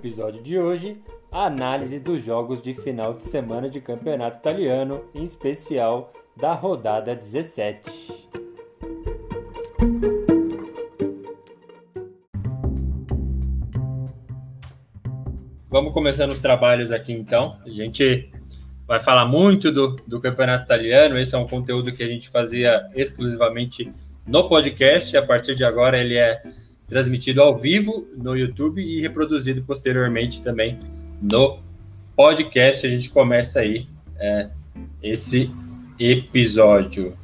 Episódio de hoje, a análise dos jogos de final de semana de campeonato italiano, em especial da rodada 17. Vamos começando os trabalhos aqui então. A gente vai falar muito do, do campeonato italiano. Esse é um conteúdo que a gente fazia exclusivamente no podcast. A partir de agora, ele é transmitido ao vivo no YouTube e reproduzido posteriormente também no podcast. A gente começa aí é, esse episódio.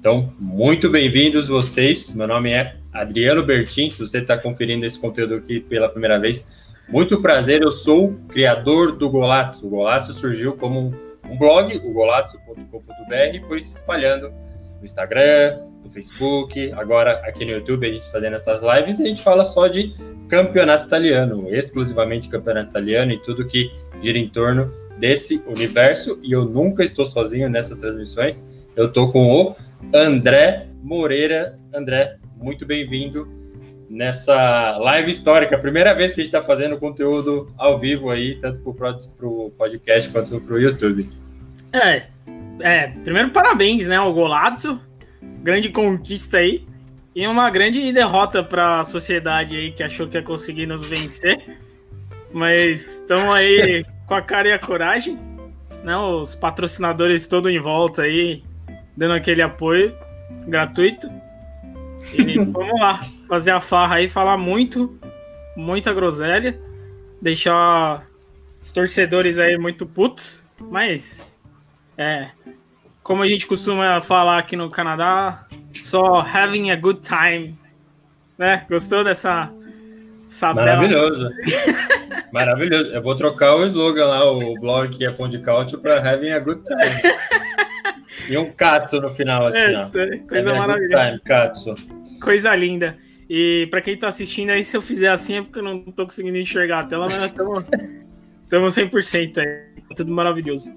Então, muito bem-vindos vocês. Meu nome é Adriano Bertin. Se você está conferindo esse conteúdo aqui pela primeira vez, muito prazer. Eu sou o criador do Golazzo. O Golazzo surgiu como um, blog, o golazzo.com.br, e foi se espalhando no Instagram, no Facebook, agora aqui no YouTube a gente fazendo essas lives e a gente fala só de campeonato italiano, exclusivamente campeonato italiano e tudo que gira em torno desse universo. E eu nunca estou sozinho nessas transmissões. Eu estou com o André Moreira. André, muito bem-vindo nessa live histórica. Primeira vez que a gente está fazendo conteúdo ao vivo aí, tanto para o podcast quanto para o YouTube. É, é, primeiro parabéns, né, ao Golazzo, grande conquista aí, e uma grande derrota para a sociedade aí que achou que ia conseguir nos vencer, mas estamos aí com a cara e a coragem, né, os patrocinadores todos em volta aí, dando aquele apoio gratuito, e vamos lá, fazer a farra aí, falar muito, muita groselha, deixar os torcedores aí muito putos, mas é, como a gente costuma falar aqui no Canadá, só having a good time. Né? Gostou dessa Maravilhoso. Maravilhoso. Eu vou trocar o slogan lá, o blog que é Fonte Couch, para having a good time. e um katsu no final, assim, é, ó. Coisa maravilhosa. Time, katsu. Coisa linda. E para quem tá assistindo aí, se eu fizer assim é porque eu não tô conseguindo enxergar a tela, mas estamos 100% aí. Tudo maravilhoso.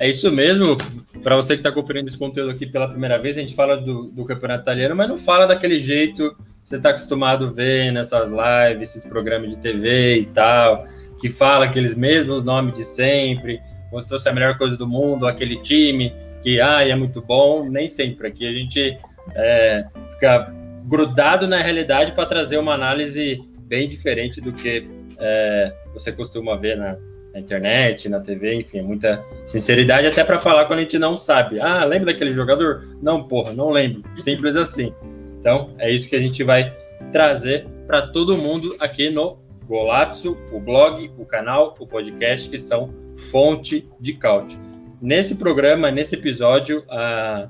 É isso mesmo. Para você que está conferindo esse conteúdo aqui pela primeira vez, a gente fala do, do campeonato italiano, mas não fala daquele jeito que você está acostumado a ver nessas lives, esses programas de TV e tal, que fala aqueles mesmos nomes de sempre, como se fosse a melhor coisa do mundo, aquele time que ah, é muito bom. Nem sempre. Aqui a gente é, fica grudado na realidade para trazer uma análise bem diferente do que é, você costuma ver na, na internet, na TV, enfim, muita sinceridade até para falar quando a gente não sabe. Ah, lembra daquele jogador? Não, porra, não lembro. Simples assim. Então, é isso que a gente vai trazer para todo mundo aqui no Golazzo, o blog, o canal, o podcast, que são fonte de cálcio. Nesse programa, nesse episódio, a...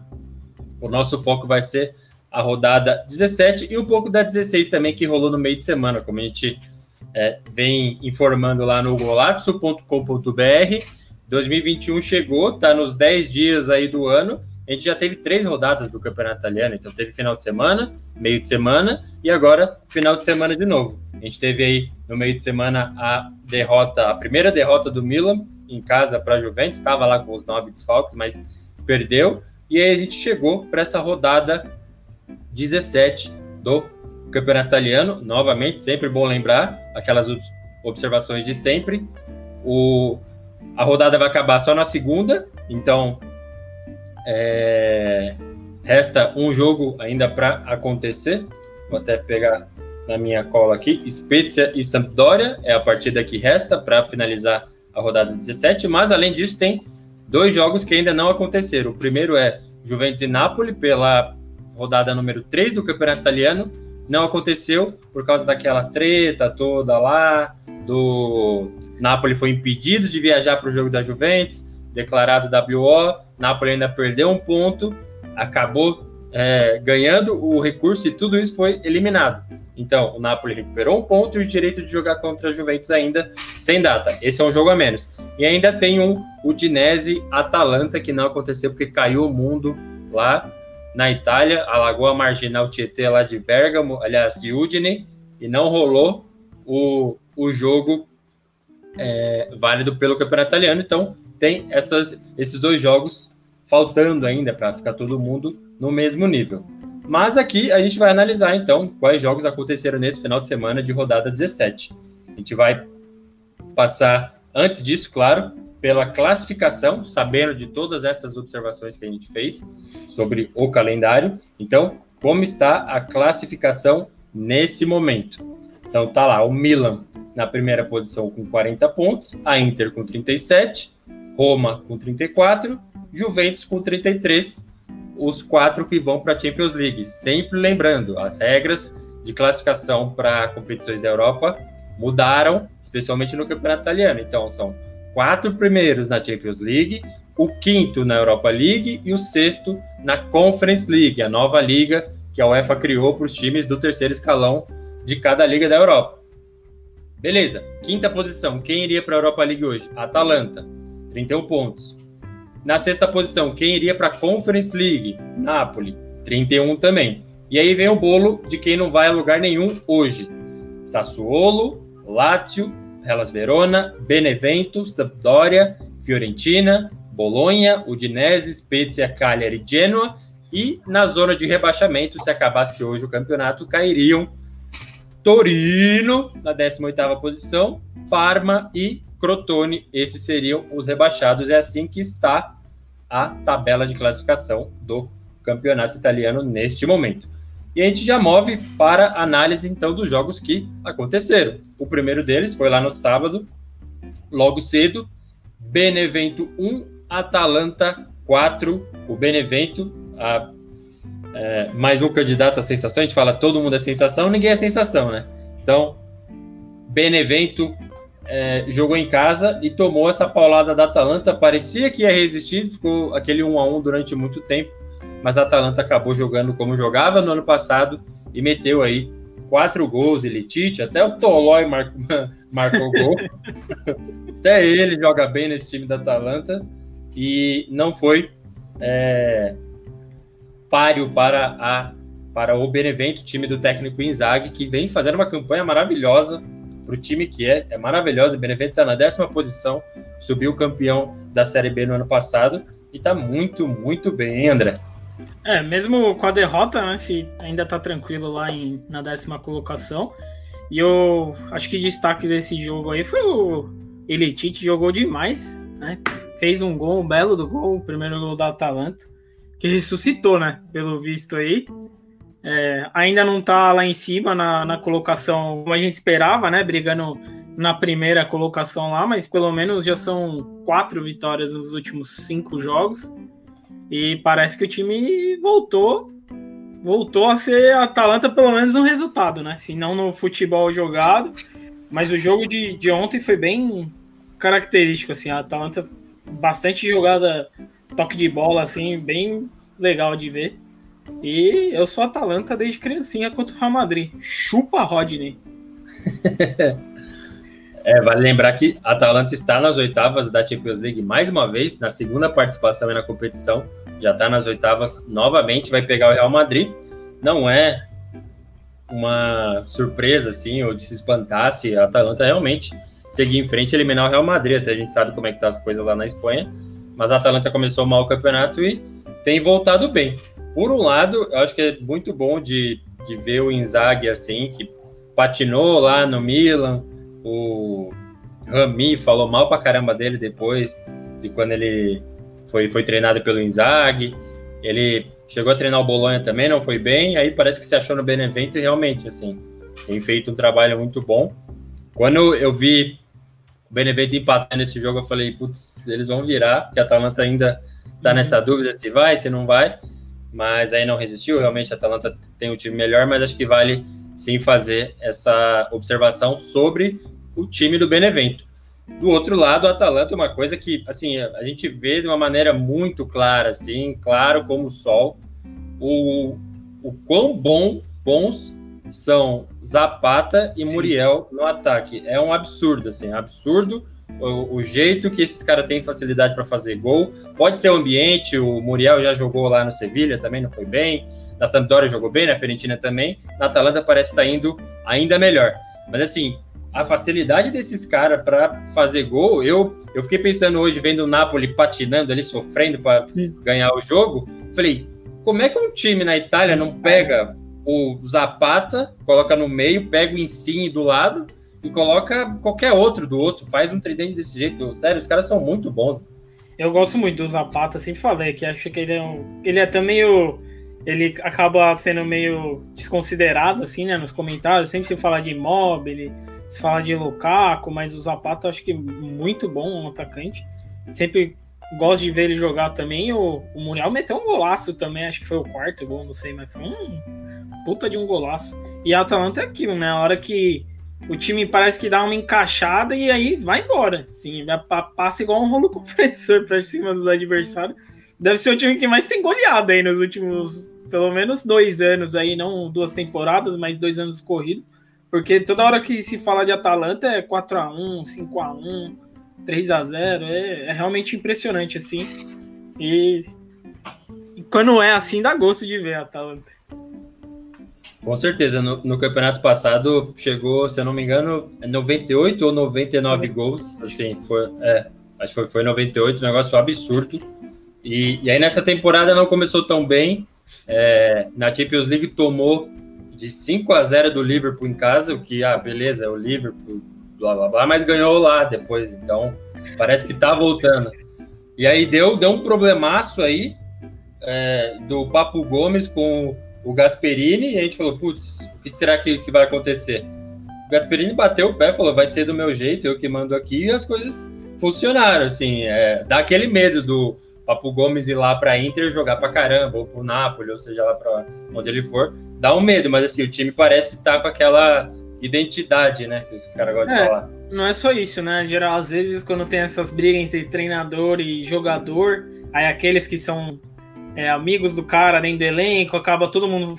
o nosso foco vai ser a rodada 17 e um pouco da 16 também, que rolou no meio de semana, como a gente é, vem informando lá no golazzo.com.br. 2021 chegou, está nos 10 dias aí do ano. A gente já teve três rodadas do Campeonato Italiano, então teve final de semana, meio de semana e agora final de semana de novo. A gente teve aí no meio de semana a derrota, a primeira derrota do Milan em casa para a Juventus, estava lá com os nove desfalques, mas perdeu. E aí a gente chegou para essa rodada 17 do Campeonato Italiano, novamente, sempre bom lembrar aquelas observações de sempre. O, a rodada vai acabar só na segunda, então é, resta um jogo ainda para acontecer. Vou até pegar na minha cola aqui: Spezia e Sampdoria é a partida que resta para finalizar a rodada 17. Mas além disso, tem dois jogos que ainda não aconteceram. O primeiro é Juventus e Napoli pela rodada número 3 do Campeonato Italiano não aconteceu por causa daquela treta toda lá, do Napoli foi impedido de viajar para o jogo da Juventus, declarado WO, Napoli ainda perdeu um ponto, acabou é, ganhando o recurso e tudo isso foi eliminado. Então, o Napoli recuperou um ponto e o direito de jogar contra a Juventus ainda sem data. Esse é um jogo a menos. E ainda tem um Udinese Atalanta que não aconteceu porque caiu o mundo lá na Itália, a Lagoa Marginal Tietê lá de Bergamo, aliás, de Udine, e não rolou o, o jogo é, válido pelo campeonato italiano. Então, tem essas, esses dois jogos faltando ainda para ficar todo mundo no mesmo nível. Mas aqui a gente vai analisar então quais jogos aconteceram nesse final de semana de rodada 17. A gente vai passar, antes disso, claro, pela classificação, sabendo de todas essas observações que a gente fez sobre o calendário. Então, como está a classificação nesse momento? Então tá lá o Milan na primeira posição com 40 pontos, a Inter com 37, Roma com 34, Juventus com 33 os quatro que vão para a Champions League. Sempre lembrando, as regras de classificação para competições da Europa mudaram, especialmente no campeonato italiano. Então, são quatro primeiros na Champions League, o quinto na Europa League e o sexto na Conference League, a nova liga que a UEFA criou para os times do terceiro escalão de cada liga da Europa. Beleza, quinta posição. Quem iria para a Europa League hoje? Atalanta, 31 pontos. Na sexta posição, quem iria para a Conference League? Napoli, 31 também. E aí vem o bolo de quem não vai a lugar nenhum hoje. Sassuolo, Lazio, Hellas Verona, Benevento, Sampdoria, Fiorentina, Bolonha, Udinese, Spezia, Cagliari e Genoa. E na zona de rebaixamento, se acabasse hoje o campeonato, cairiam Torino na 18ª posição, Parma e Crotone, esses seriam os rebaixados. É assim que está a tabela de classificação do campeonato italiano neste momento. E a gente já move para análise então dos jogos que aconteceram. O primeiro deles foi lá no sábado, logo cedo, Benevento 1, Atalanta 4. O Benevento, a, é, mais um candidato à sensação, a gente fala todo mundo é sensação, ninguém é sensação, né? Então, Benevento é, jogou em casa e tomou essa paulada da Atalanta. Parecia que ia resistir, ficou aquele 1 a 1 durante muito tempo, mas a Atalanta acabou jogando como jogava no ano passado e meteu aí quatro gols. Ele Tite, até o Tolói mar... marcou gol. até ele joga bem nesse time da Atalanta e não foi é, páreo para a para o Benevento, time do técnico Inzaghi, que vem fazendo uma campanha maravilhosa para o time que é, é maravilhosa. O Benevento está na décima posição, subiu campeão da Série B no ano passado e está muito, muito bem, André? É, mesmo com a derrota, né, se ainda está tranquilo lá em, na décima colocação. E eu acho que destaque desse jogo aí foi o Elitite, jogou demais, né? Fez um gol, um belo do gol, o primeiro gol da Atalanta, que ressuscitou, né? Pelo visto aí. É, ainda não está lá em cima na, na colocação como a gente esperava, né? Brigando na primeira colocação lá, mas pelo menos já são quatro vitórias nos últimos cinco jogos. E parece que o time voltou voltou a ser a Atalanta pelo menos no resultado, né? Se não no futebol jogado. Mas o jogo de, de ontem foi bem característico, assim. A Atalanta bastante jogada, toque de bola, assim, bem legal de ver. E eu sou Atalanta desde criancinha contra o Real Madrid. Chupa, Rodney. é, vale lembrar que a Atalanta está nas oitavas da Champions League mais uma vez, na segunda participação na competição. Já está nas oitavas novamente, vai pegar o Real Madrid. Não é uma surpresa, assim, ou de se espantar se a Atalanta realmente seguir em frente e eliminar o Real Madrid. Até a gente sabe como é que tá as coisas lá na Espanha. Mas a Atalanta começou mal o campeonato e tem voltado bem. Por um lado, eu acho que é muito bom de, de ver o Inzaghi assim, que patinou lá no Milan, o Rami falou mal pra caramba dele depois de quando ele foi, foi treinado pelo Inzaghi. Ele chegou a treinar o Bolonha também, não foi bem, aí parece que se achou no Benevento e realmente, assim, tem feito um trabalho muito bom. Quando eu vi o Benevento empatar nesse jogo, eu falei, putz, eles vão virar, porque a Atalanta ainda tá nessa dúvida se vai, se não vai mas aí não resistiu. Realmente a Atalanta tem um time melhor, mas acho que vale sim fazer essa observação sobre o time do Benevento. Do outro lado, o Atalanta é uma coisa que, assim, a gente vê de uma maneira muito clara, assim, claro como o sol, o, o quão bom, bons são Zapata e Sim. Muriel no ataque. É um absurdo, assim, absurdo o, o jeito que esses caras têm facilidade para fazer gol. Pode ser o ambiente, o Muriel já jogou lá no Sevilha, também não foi bem. Na Sampdoria jogou bem, na Fiorentina também. Na Atalanta parece estar tá indo ainda melhor. Mas assim, a facilidade desses caras para fazer gol, eu, eu fiquei pensando hoje, vendo o Napoli patinando ali, sofrendo para ganhar o jogo. Falei, como é que um time na Itália não pega o Zapata, coloca no meio, pega o Insigne do lado e coloca qualquer outro do outro, faz um tridente desse jeito. Sério, os caras são muito bons. Eu gosto muito do Zapata, sempre falei que acho que ele é um, ele é até meio ele acaba sendo meio desconsiderado assim, né, nos comentários, sempre se fala de Immobile, se fala de Lukaku, mas o Zapata acho que muito bom um atacante. Sempre gosto de ver ele jogar também. O, o Muriel meteu um golaço também, acho que foi o quarto gol, não sei, mas foi um puta de um golaço. E a Atalanta é aquilo, né? A hora que o time parece que dá uma encaixada e aí vai embora. Sim, passa igual um rolo compressor para cima dos adversários. Deve ser o time que mais tem goleada aí nos últimos, pelo menos dois anos aí, não duas temporadas, mas dois anos corridos. Porque toda hora que se fala de Atalanta é 4x1, 5x1, 3x0. É, é realmente impressionante, assim. E, e quando é assim, dá gosto de ver a Atalanta. Com certeza, no, no, campeonato passado chegou, se eu não me engano, 98 ou 99 gols, assim, foi, é, acho que foi, foi 98, um negócio absurdo. E, e aí nessa temporada não começou tão bem, é, na Champions League tomou de 5 a 0 do Liverpool em casa, o que, ah, beleza, é o Liverpool, blá blá blá, mas ganhou lá depois, então parece que tá voltando. E aí deu, deu um problemaço aí é, do Papo Gomes com o Gasperini, e a gente falou, putz, o que será que, que vai acontecer? O Gasperini bateu o pé, falou, vai ser do meu jeito, eu que mando aqui, e as coisas funcionaram, assim, é, dá aquele medo do Papo Gomes ir lá para Inter jogar para caramba, ou para o Napoli, ou seja lá para onde ele for, dá um medo, mas assim, o time parece estar tá com aquela identidade, né, que os caras gostam é, de falar. Não é só isso, né, geral, às vezes quando tem essas brigas entre treinador e jogador, aí aqueles que são é, amigos do cara dentro do elenco, acaba todo mundo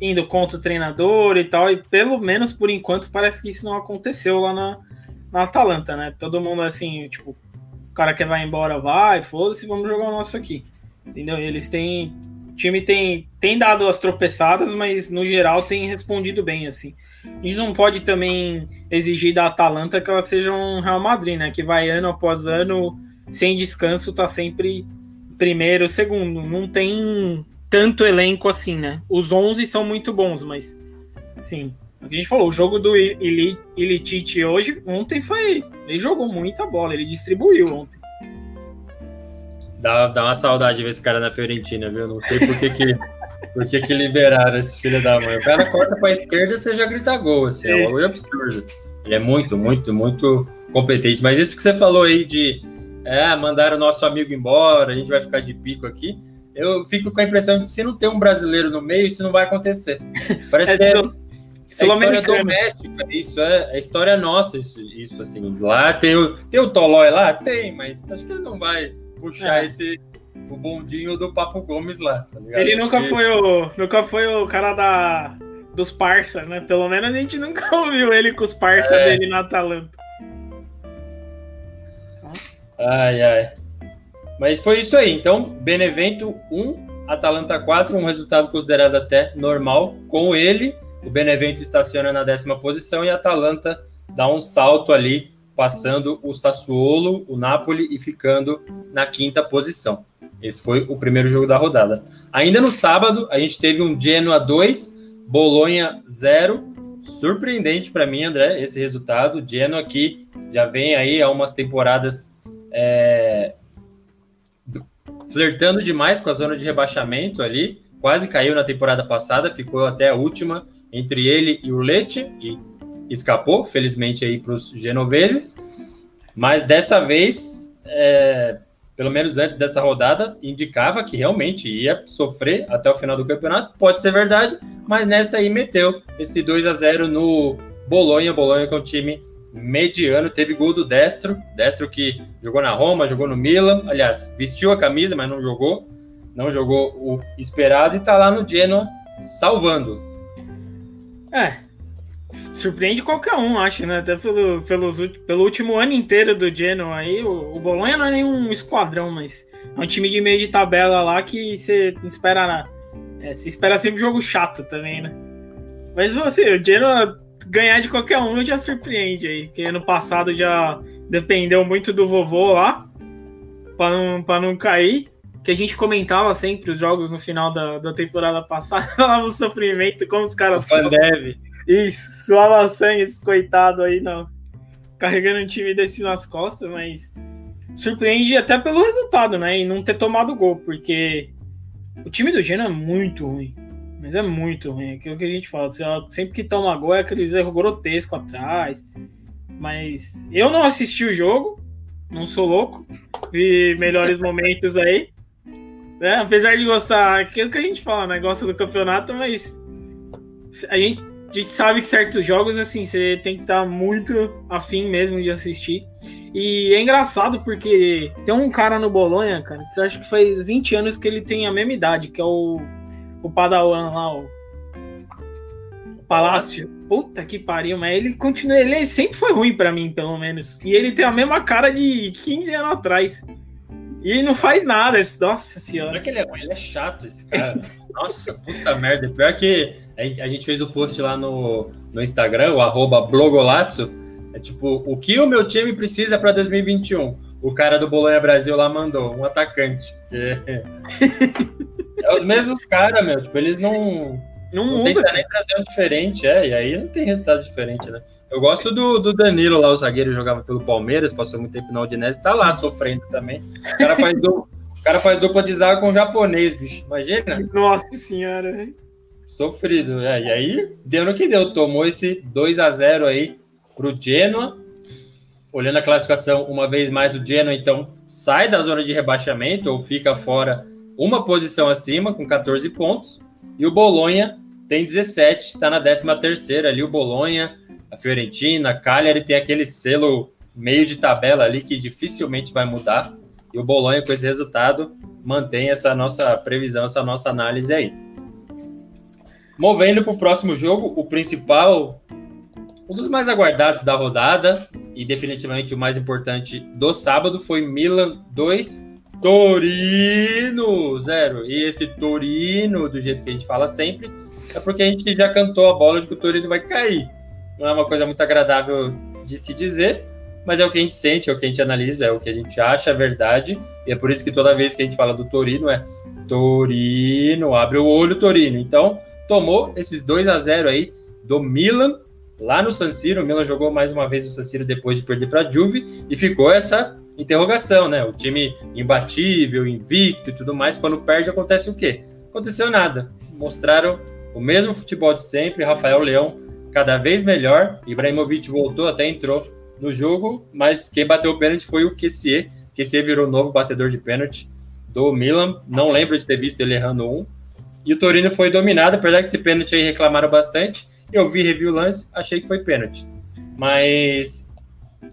indo contra o treinador e tal, e pelo menos por enquanto parece que isso não aconteceu lá na, na Atalanta, né? Todo mundo assim, tipo, o cara que vai embora vai, foda-se, vamos jogar o nosso aqui. Entendeu? Eles têm. O time tem, tem dado as tropeçadas, mas no geral tem respondido bem, assim. A gente não pode também exigir da Atalanta que ela seja um Real Madrid, né? Que vai ano após ano, sem descanso, tá sempre primeiro, segundo. Não tem tanto elenco assim, né? Os 11 são muito bons, mas sim. A gente falou, o jogo do Ilitite hoje, ontem foi. Ele jogou muita bola, ele distribuiu ontem. Dá, dá uma saudade ver esse cara na Fiorentina, viu? Não sei por que, que, por que, que liberaram esse filho da mãe. O cara corta pra esquerda e você já grita gol, assim, é um absurdo. Ele é muito, muito, muito competente. Mas isso que você falou aí de é, mandaram o nosso amigo embora, a gente vai ficar de pico aqui. Eu fico com a impressão de que se não tem um brasileiro no meio, isso não vai acontecer. Parece é, que é, é história doméstica, isso é, é história nossa, isso, isso assim. Lá tem o, tem o Tolói lá? Tem, mas acho que ele não vai puxar é. esse o bondinho do Papo Gomes lá, tá Ele nunca que... foi o nunca foi o cara da dos parça, né? Pelo menos a gente nunca ouviu ele com os parça é. dele na Atalanta. Ai, ai. Mas foi isso aí. Então, Benevento 1, Atalanta 4, um resultado considerado até normal. Com ele, o Benevento estaciona na décima posição e a Atalanta dá um salto ali, passando o Sassuolo, o Napoli e ficando na quinta posição. Esse foi o primeiro jogo da rodada. Ainda no sábado, a gente teve um Genoa 2, Bolonha 0. Surpreendente para mim, André, esse resultado. Genoa aqui já vem aí há umas temporadas é, flertando demais com a zona de rebaixamento ali, quase caiu na temporada passada, ficou até a última entre ele e o Leite e escapou, felizmente aí para os genoveses, mas dessa vez, é, pelo menos antes dessa rodada, indicava que realmente ia sofrer até o final do campeonato, pode ser verdade, mas nessa aí meteu esse 2 a 0 no Bolonha, Bolonha que é um time mediano. Teve gol do Destro, Destro que jogou na Roma, jogou no Milan, aliás, vestiu a camisa, mas não jogou, não jogou o esperado e tá lá no Genoa salvando. É, surpreende qualquer um, acho, né? Até pelo, pelos, pelo último ano inteiro do Genoa aí, o, o Bolonha não é nenhum esquadrão, mas é um time de meio de tabela lá que você espera. É, espera sempre jogo chato também, né? Mas você, o Genoa ganhar de qualquer um já surpreende aí. Porque ano passado já dependeu muito do vovô lá para não, não cair. Que a gente comentava sempre os jogos no final da, da temporada passada, falava o sofrimento, como os caras deve. Isso, suava sangue esse coitado aí, não. Carregando um time desse nas costas, mas surpreende até pelo resultado, né? E não ter tomado gol, porque o time do Genoa é muito ruim. Mas é muito ruim. É aquilo que a gente fala. Sempre que toma gol é aqueles erros grotescos atrás. Mas eu não assisti o jogo. Não sou louco. Vi melhores momentos aí. É, apesar de gostar, aquilo que a gente fala, né? Gosta do campeonato, mas a gente, a gente sabe que certos jogos, assim, você tem que estar muito afim mesmo de assistir. E é engraçado porque tem um cara no Bolonha, cara, que eu acho que faz 20 anos que ele tem a mesma idade, que é o o Padawan lá, o, o Palácio. Puta que pariu, mas ele continua. Ele sempre foi ruim para mim, pelo menos. E ele tem a mesma cara de 15 anos atrás. E ele não faz nada. Nossa senhora. Não é que ele é ruim, ele é chato esse cara. Nossa, puta merda. Pior que a gente fez o post lá no, no Instagram, o arroba blogolatso. É tipo, o que o meu time precisa para 2021? O cara do Bolonha Brasil lá mandou, um atacante. Que... É os mesmos caras, meu. Tipo, eles não. Não, não tenta nem trazer um diferente, é. E aí não tem resultado diferente, né? Eu gosto do, do Danilo lá, o zagueiro jogava pelo Palmeiras, passou muito tempo na Udinese, tá lá sofrendo também. O cara faz, do, o cara faz dupla de zaga com japonês, bicho. Imagina. Nossa senhora. Sofrido. É, e aí, deu no que deu. Tomou esse 2 a 0 aí pro Genoa. Olhando a classificação, uma vez mais, o Genoa, então, sai da zona de rebaixamento ou fica fora uma posição acima, com 14 pontos, e o Bolonha tem 17, está na 13 terceira ali, o Bolonha, a Fiorentina, a Cagliari tem aquele selo meio de tabela ali que dificilmente vai mudar, e o Bolonha com esse resultado mantém essa nossa previsão, essa nossa análise aí. Movendo para o próximo jogo, o principal, um dos mais aguardados da rodada, e definitivamente o mais importante do sábado, foi Milan 2, Torino, zero. E esse Torino, do jeito que a gente fala sempre, é porque a gente já cantou a bola de que o Torino vai cair. Não é uma coisa muito agradável de se dizer, mas é o que a gente sente, é o que a gente analisa, é o que a gente acha, verdade. E é por isso que toda vez que a gente fala do Torino é Torino, abre o olho, Torino. Então, tomou esses 2 a 0 aí do Milan lá no San Siro. O Milan jogou mais uma vez no San Siro depois de perder para a Juve e ficou essa interrogação, né? O time imbatível, invicto e tudo mais, quando perde acontece o quê? Aconteceu nada. Mostraram o mesmo futebol de sempre, Rafael Leão cada vez melhor, Ibrahimovic voltou, até entrou no jogo, mas quem bateu o pênalti foi o Kessier. Kessier virou novo batedor de pênalti do Milan, não lembro de ter visto ele errando um. E o Torino foi dominado, apesar que esse pênalti aí reclamaram bastante. Eu vi, revi o lance, achei que foi pênalti. Mas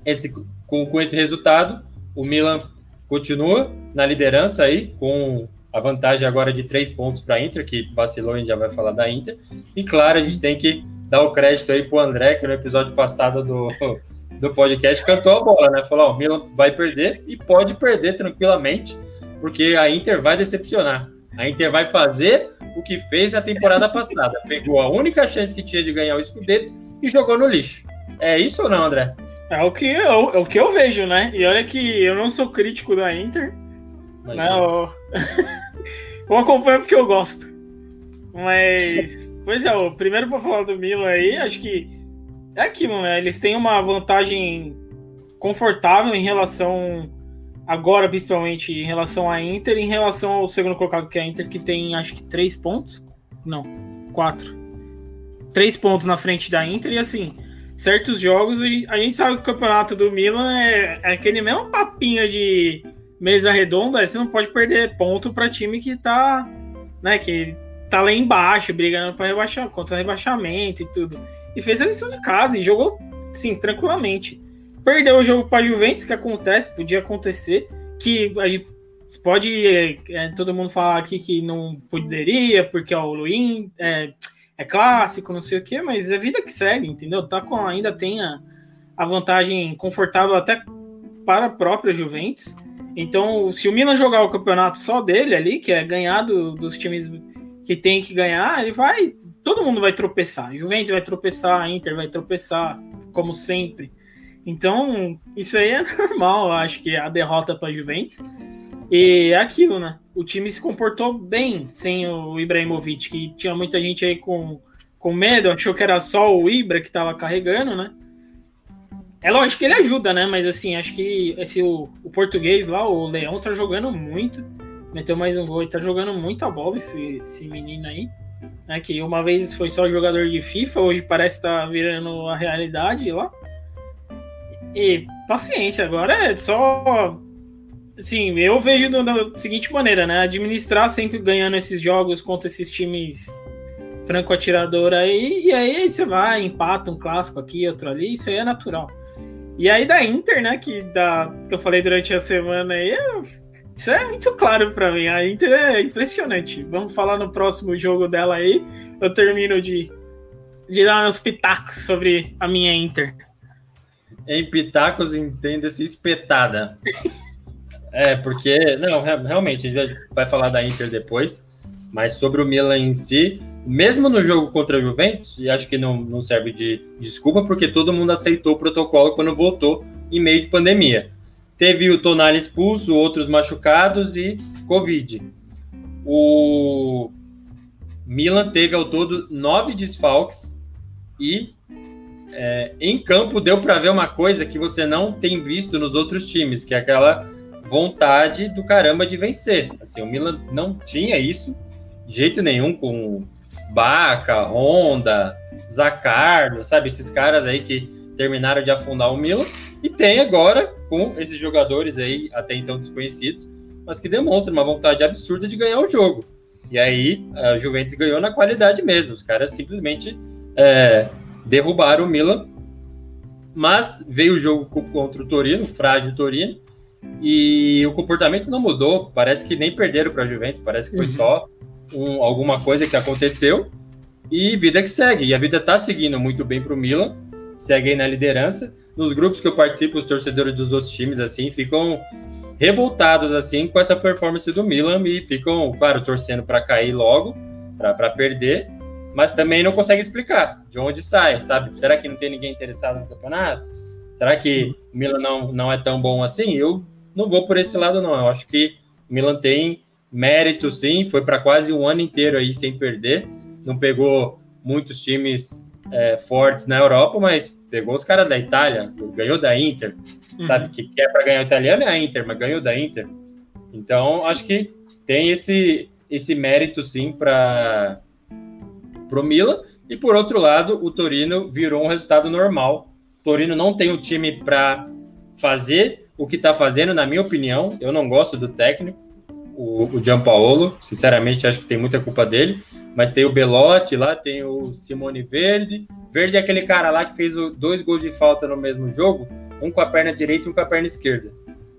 esse, com, com esse resultado, o Milan continua na liderança aí, com a vantagem agora de três pontos para a Inter, que vacilou, a gente já vai falar da Inter. E claro, a gente tem que dar o crédito aí para o André, que no episódio passado do, do podcast cantou a bola, né? Falou: o Milan vai perder e pode perder tranquilamente, porque a Inter vai decepcionar. A Inter vai fazer o que fez na temporada passada. Pegou a única chance que tinha de ganhar o Scudetto e jogou no lixo. É isso ou não, André? É o que eu, é o que eu vejo, né? E olha que eu não sou crítico da Inter. Né? eu... acompanho porque eu gosto. Mas, pois é, o primeiro para falar do Milan aí, acho que é aquilo, né? Eles têm uma vantagem confortável em relação agora, principalmente em relação à Inter, em relação ao segundo colocado que é a Inter, que tem acho que três pontos. Não, quatro. Três pontos na frente da Inter, e assim, certos jogos, a gente sabe que o campeonato do Milan é, é aquele mesmo papinho de mesa redonda, você não pode perder ponto para time que tá, né, que tá lá embaixo, brigando para rebaixar, contra rebaixamento e tudo. E fez a lição de casa e jogou sim, tranquilamente. Perdeu o jogo para Juventus, que acontece, podia acontecer, que a gente pode é, é, todo mundo falar aqui que não poderia, porque ó, o Luim é, é, clássico, não sei o que, mas é vida que segue, entendeu? Tá com, ainda tem a, a vantagem confortável até para a própria Juventus. Então, se o Milan jogar o campeonato só dele ali, que é ganhar do, dos times que tem que ganhar, ele vai. Todo mundo vai tropeçar. Juventus vai tropeçar, Inter vai tropeçar, como sempre. Então, isso aí é normal, acho que a derrota para Juventus. E é aquilo, né? O time se comportou bem sem o Ibrahimovic, que tinha muita gente aí com, com medo, achou que era só o Ibra que estava carregando, né? É lógico que ele ajuda, né? Mas assim, acho que esse o, o português lá, o Leão, tá jogando muito. Meteu mais um gol e tá jogando muita bola esse, esse menino aí. Né? Que uma vez foi só jogador de FIFA, hoje parece estar tá virando a realidade lá. E paciência, agora é só. Assim, eu vejo da seguinte maneira, né? Administrar sempre ganhando esses jogos contra esses times franco-atirador aí, e aí você vai, empata um clássico aqui, outro ali, isso aí é natural. E aí da Inter, né, que, da, que eu falei durante a semana aí, eu, isso é muito claro para mim. A Inter é impressionante. Vamos falar no próximo jogo dela aí. Eu termino de, de dar meus pitacos sobre a minha Inter. Em pitacos, entenda-se espetada. é, porque, não, realmente, a gente vai falar da Inter depois, mas sobre o Milan em si, mesmo no jogo contra a Juventus, e acho que não, não serve de desculpa, porque todo mundo aceitou o protocolo quando voltou em meio de pandemia. Teve o Tonali expulso, outros machucados e Covid. O Milan teve ao todo nove desfalques e é, em campo deu para ver uma coisa que você não tem visto nos outros times, que é aquela vontade do caramba de vencer. Assim, o Milan não tinha isso de jeito nenhum com Baca, Honda, Zacardo, sabe? Esses caras aí que terminaram de afundar o Milan. E tem agora com esses jogadores aí, até então desconhecidos, mas que demonstram uma vontade absurda de ganhar o jogo. E aí a Juventus ganhou na qualidade mesmo. Os caras simplesmente é, derrubaram o Milan. Mas veio o jogo contra o Torino, o frágil Torino, e o comportamento não mudou. Parece que nem perderam para a Juventus, parece que foi uhum. só um, alguma coisa que aconteceu e vida que segue. E a vida está seguindo muito bem para o Milan, segue aí na liderança. Nos grupos que eu participo, os torcedores dos outros times assim ficam revoltados assim com essa performance do Milan e ficam, claro, torcendo para cair logo, para perder, mas também não conseguem explicar de onde sai, sabe? Será que não tem ninguém interessado no campeonato? Será que o Milan não, não é tão bom assim? Eu não vou por esse lado, não. Eu acho que o Milan tem mérito sim, foi para quase um ano inteiro aí sem perder. Não pegou muitos times é, fortes na Europa, mas pegou os caras da Itália, ganhou da Inter, uhum. sabe? Que quer para ganhar o italiano é a Inter, mas ganhou da Inter. Então, acho que tem esse, esse mérito sim para o Milan. E por outro lado, o Torino virou um resultado normal. O Torino não tem um time para fazer o que está fazendo, na minha opinião. Eu não gosto do técnico o, o Gianpaolo, sinceramente acho que tem muita culpa dele, mas tem o Belotti lá, tem o Simone Verde. Verde é aquele cara lá que fez dois gols de falta no mesmo jogo, um com a perna direita e um com a perna esquerda.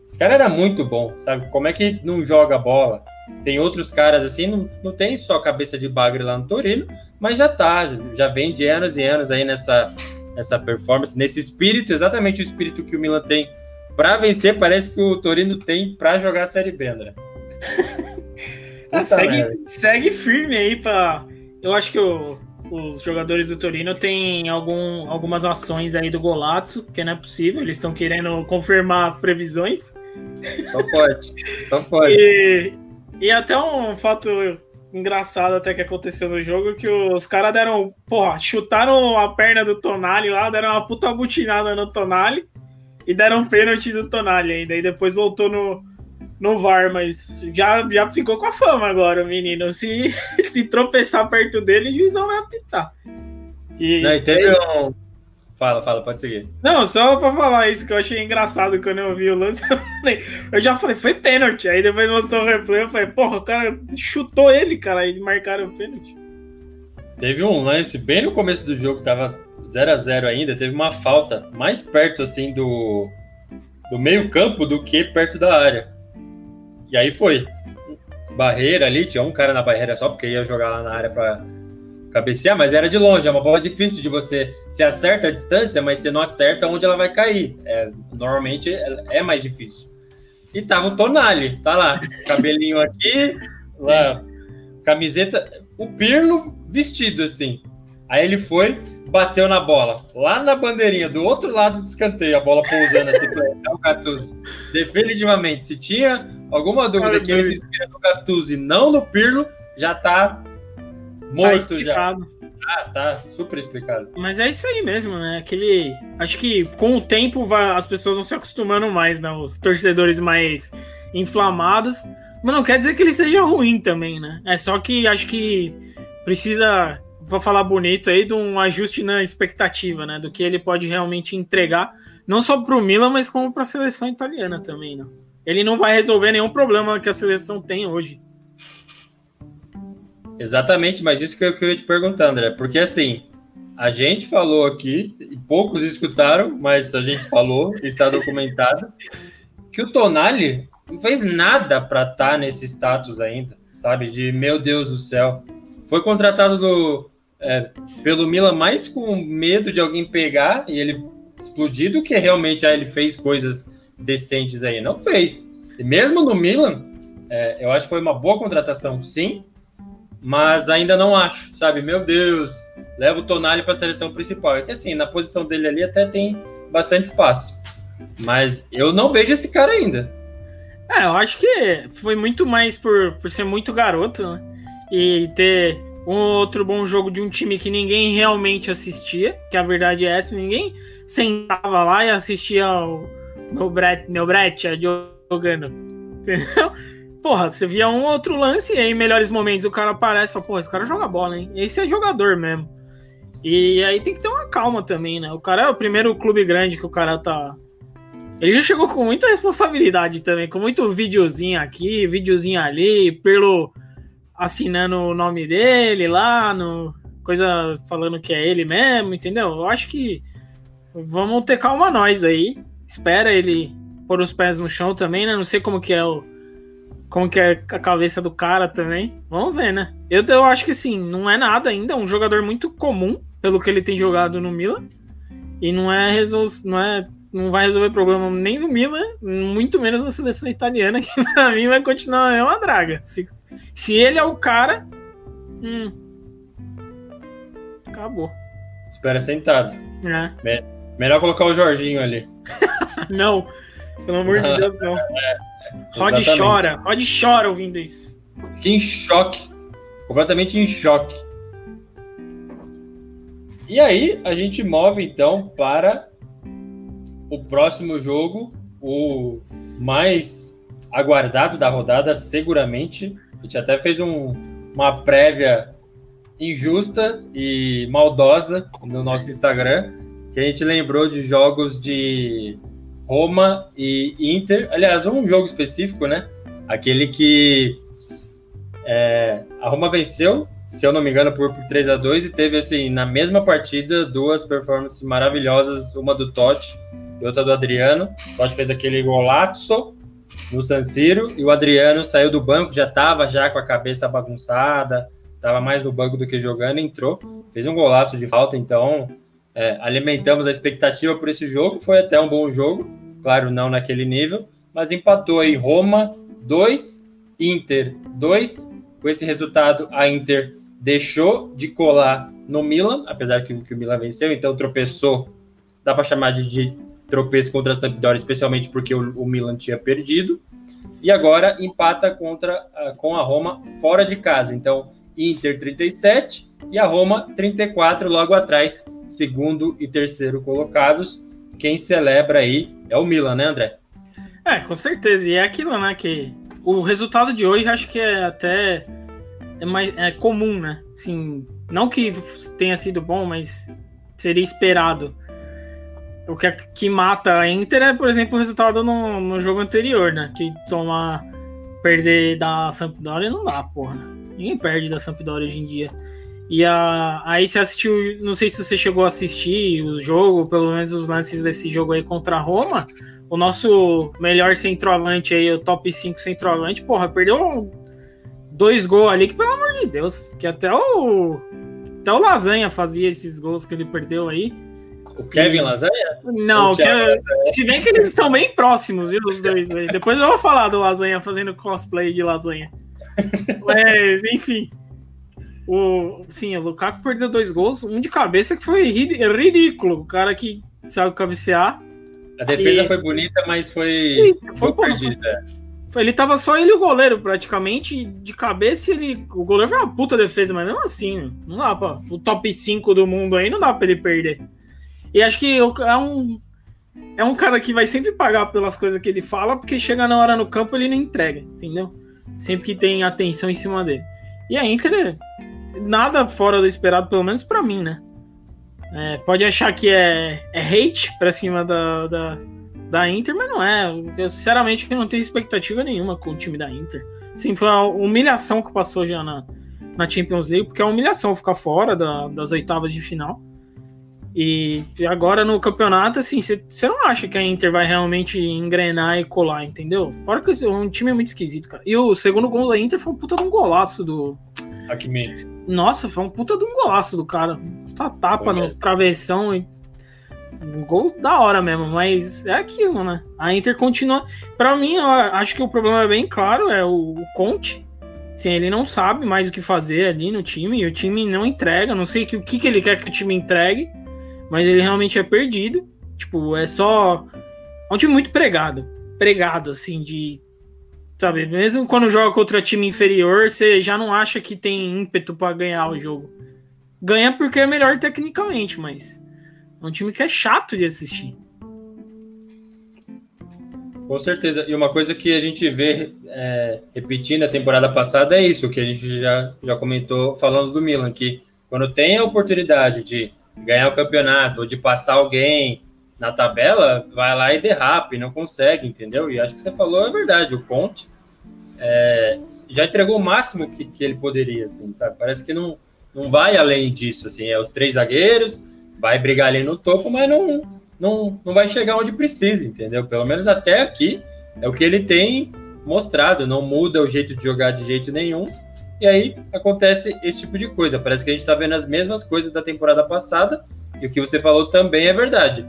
Esse cara era muito bom, sabe? Como é que não joga bola? Tem outros caras assim, não, não tem só cabeça de bagre lá no Torino, mas já tá, já vem de anos e anos aí nessa, nessa performance, nesse espírito, exatamente o espírito que o Milan tem para vencer, parece que o Torino tem para jogar a Série B, André. Ah, segue, segue firme aí para. Eu acho que o, os jogadores do Torino têm algum, algumas ações aí do Golazzo, que não é possível, eles estão querendo confirmar as previsões. Só pode, só pode. E, e até um fato engraçado até que aconteceu no jogo, que os caras deram, porra, chutaram a perna do Tonali lá, deram uma puta butinada no Tonali e deram um pênalti do Tonali ainda, e depois voltou no, no VAR, mas já, já ficou com a fama agora, o menino. Se, se tropeçar perto dele, o juizão vai apitar. E, Não, e teve um. Fala, fala, pode seguir. Não, só pra falar isso que eu achei engraçado quando eu vi o lance. Eu, falei, eu já falei, foi pênalti. Aí depois mostrou o replay, eu falei, porra, o cara chutou ele, cara, e marcaram o pênalti. Teve um lance bem no começo do jogo, tava 0 a 0 ainda, teve uma falta mais perto assim do, do meio-campo do que perto da área. E aí foi. Barreira ali, tinha um cara na barreira só porque ia jogar lá na área para cabecear, mas era de longe, é uma bola difícil de você. se acerta a distância, mas você não acerta onde ela vai cair. É, normalmente é, é mais difícil. E tava o Tonali, tá lá, cabelinho aqui, lá, camiseta, o Pirlo vestido assim. Aí ele foi, bateu na bola, lá na bandeirinha, do outro lado do escanteio, a bola pousando assim o Gattuso. Definitivamente, se tinha alguma dúvida que ele se inspira no Gattuso e não no Pirlo, já tá morto tá já. Ah, tá super explicado. Mas é isso aí mesmo, né? Aquele. Acho que com o tempo vai... as pessoas vão se acostumando mais, né? Os torcedores mais inflamados. Mas não quer dizer que ele seja ruim também, né? É só que acho que precisa para falar bonito aí, de um ajuste na expectativa, né? Do que ele pode realmente entregar, não só para o Milan, mas como para a seleção italiana também, né? Ele não vai resolver nenhum problema que a seleção tem hoje. Exatamente, mas isso que eu queria te perguntar, André, porque assim, a gente falou aqui, e poucos escutaram, mas a gente falou, está documentado, que o Tonali não fez nada para estar tá nesse status ainda, sabe? De meu Deus do céu. Foi contratado do, é, pelo Milan mais com medo de alguém pegar e ele explodir do que realmente ah, ele fez coisas decentes aí. Não fez. E mesmo no Milan, é, eu acho que foi uma boa contratação, sim, mas ainda não acho, sabe? Meu Deus, leva o Tonali para a seleção principal. É que assim, na posição dele ali até tem bastante espaço. Mas eu não vejo esse cara ainda. É, eu acho que foi muito mais por, por ser muito garoto, né? E ter um outro bom jogo de um time que ninguém realmente assistia, que a verdade é essa, ninguém sentava lá e assistia meu Brett, meu Brett jogando. Entendeu? Porra, você via um outro lance e aí, em melhores momentos, o cara aparece e fala, porra, esse cara joga bola, hein? Esse é jogador mesmo. E aí tem que ter uma calma também, né? O cara é o primeiro clube grande que o cara tá. Ele já chegou com muita responsabilidade também, com muito videozinho aqui, videozinho ali, pelo assinando o nome dele lá, no, coisa falando que é ele mesmo, entendeu? Eu acho que vamos ter calma nós aí. Espera ele pôr os pés no chão também, né? Não sei como que é o como que é a cabeça do cara também. Vamos ver, né? Eu, eu acho que sim, não é nada ainda, é um jogador muito comum pelo que ele tem jogado no Milan. E não é resol... não é não vai resolver problema nem no Milan, muito menos na seleção italiana, que pra mim vai continuar a mesma draga. Se se ele é o cara. Hum, acabou. Espera sentado. É. melhor colocar o Jorginho ali. não, pelo amor de Deus, não. É, Rod chora, Rod chora ouvindo isso. Que em choque. Completamente em choque. E aí, a gente move então para o próximo jogo, o mais aguardado da rodada, seguramente a gente até fez um, uma prévia injusta e maldosa no nosso Instagram, que a gente lembrou de jogos de Roma e Inter. Aliás, um jogo específico, né? Aquele que é, a Roma venceu, se eu não me engano, por, por 3 a 2 e teve, assim, na mesma partida, duas performances maravilhosas, uma do Totti e outra do Adriano. O Totti fez aquele golaço no San Siro e o Adriano saiu do banco, já estava já com a cabeça bagunçada, estava mais no banco do que jogando, entrou, fez um golaço de falta, então é, alimentamos a expectativa por esse jogo, foi até um bom jogo, claro, não naquele nível, mas empatou aí Roma 2, Inter 2, com esse resultado a Inter deixou de colar no Milan, apesar que, que o Milan venceu, então tropeçou, dá para chamar de, de tropeço contra a Sampdoria, especialmente porque o, o, Milan tinha perdido. E agora empata contra com a Roma fora de casa. Então, Inter 37 e a Roma 34 logo atrás, segundo e terceiro colocados. Quem celebra aí é o Milan, né, André? É, com certeza. E é aquilo, né, que o resultado de hoje acho que é até é mais é comum, né? Assim, não que tenha sido bom, mas seria esperado o que, que mata a Inter é, por exemplo, o resultado no, no jogo anterior, né? Que tomar. Perder da Sampdoria não dá, porra. Ninguém perde da Sampdoria hoje em dia. E a, aí você assistiu, não sei se você chegou a assistir o jogo, pelo menos os lances desse jogo aí contra a Roma. O nosso melhor centroavante aí, o top 5 centroavante, porra, perdeu dois gols ali que, pelo amor de Deus, que até o. Até o Lasanha fazia esses gols que ele perdeu aí. O Kevin Lasanha? Não, que, Lasanha? se bem que eles estão bem próximos, viu, os dois. Depois eu vou falar do Lasanha fazendo cosplay de Lasanha. Mas, enfim. O, sim, o Lukaku perdeu dois gols, um de cabeça que foi ridículo. O cara que sabe cabecear. A defesa e... foi bonita, mas foi, foi, foi perdida. Ele tava só ele e o goleiro, praticamente. De cabeça, ele. O goleiro foi uma puta defesa, mas mesmo assim, não dá pra. O top 5 do mundo aí não dá pra ele perder. E acho que é um. É um cara que vai sempre pagar pelas coisas que ele fala, porque chega na hora no campo ele não entrega, entendeu? Sempre que tem atenção em cima dele. E a Inter, nada fora do esperado, pelo menos para mim, né? É, pode achar que é, é hate pra cima da, da, da Inter, mas não é. Eu, sinceramente, não tenho expectativa nenhuma com o time da Inter. Sim, foi uma humilhação que passou já na, na Champions League, porque é uma humilhação ficar fora da, das oitavas de final. E agora no campeonato, assim, você não acha que a Inter vai realmente engrenar e colar, entendeu? Fora que um time é muito esquisito, cara. E o segundo gol da Inter foi um puta de um golaço do. Hakimi. Nossa, foi um puta de um golaço do cara. Tá tapa no travessão e um gol da hora mesmo, mas é aquilo, né? A Inter continua. Para mim, eu acho que o problema é bem claro, é o, o Conte. Sim, ele não sabe mais o que fazer ali no time, e o time não entrega. Não sei que, o que, que ele quer que o time entregue, mas ele realmente é perdido. Tipo, é só. É um time muito pregado. Pregado, assim, de. Sabe, mesmo quando joga contra time inferior, você já não acha que tem ímpeto para ganhar o jogo. Ganha porque é melhor tecnicamente, mas é um time que é chato de assistir. Com certeza. E uma coisa que a gente vê é, repetindo a temporada passada é isso, que a gente já, já comentou falando do Milan, que quando tem a oportunidade de ganhar o campeonato ou de passar alguém na tabela, vai lá e derrapa e não consegue, entendeu? E acho que você falou é verdade. O Conte é, já entregou o máximo que, que ele poderia, assim, sabe? Parece que não, não vai além disso, assim. É os três zagueiros, vai brigar ali no topo, mas não, não, não vai chegar onde precisa, entendeu? Pelo menos até aqui é o que ele tem mostrado, não muda o jeito de jogar de jeito nenhum. E aí acontece esse tipo de coisa. Parece que a gente está vendo as mesmas coisas da temporada passada. E o que você falou também é verdade.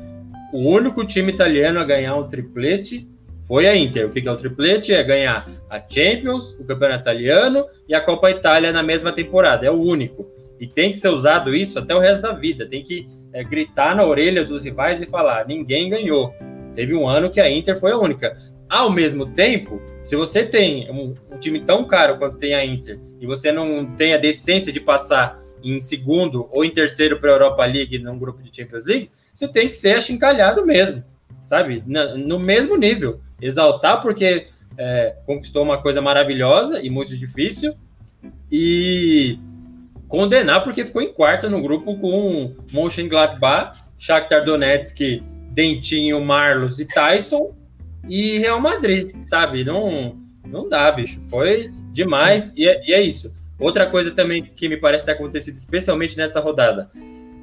O único time italiano a ganhar um triplete foi a Inter. O que é o triplete? É ganhar a Champions, o Campeonato Italiano e a Copa Itália na mesma temporada. É o único. E tem que ser usado isso até o resto da vida. Tem que é, gritar na orelha dos rivais e falar: ninguém ganhou. Teve um ano que a Inter foi a única. Ao mesmo tempo, se você tem um, um time tão caro quanto tem a Inter e você não tem a decência de passar em segundo ou em terceiro para a Europa League num grupo de Champions League, você tem que ser achincalhado mesmo, sabe? no mesmo nível. Exaltar porque é, conquistou uma coisa maravilhosa e muito difícil e condenar porque ficou em quarto no grupo com Mönchengladbach, Shakhtar Donetsk, Dentinho, Marlos e Tyson e Real Madrid, sabe? Não, não dá, bicho. Foi demais e é, e é, isso. Outra coisa também que me parece ter acontecido, especialmente nessa rodada,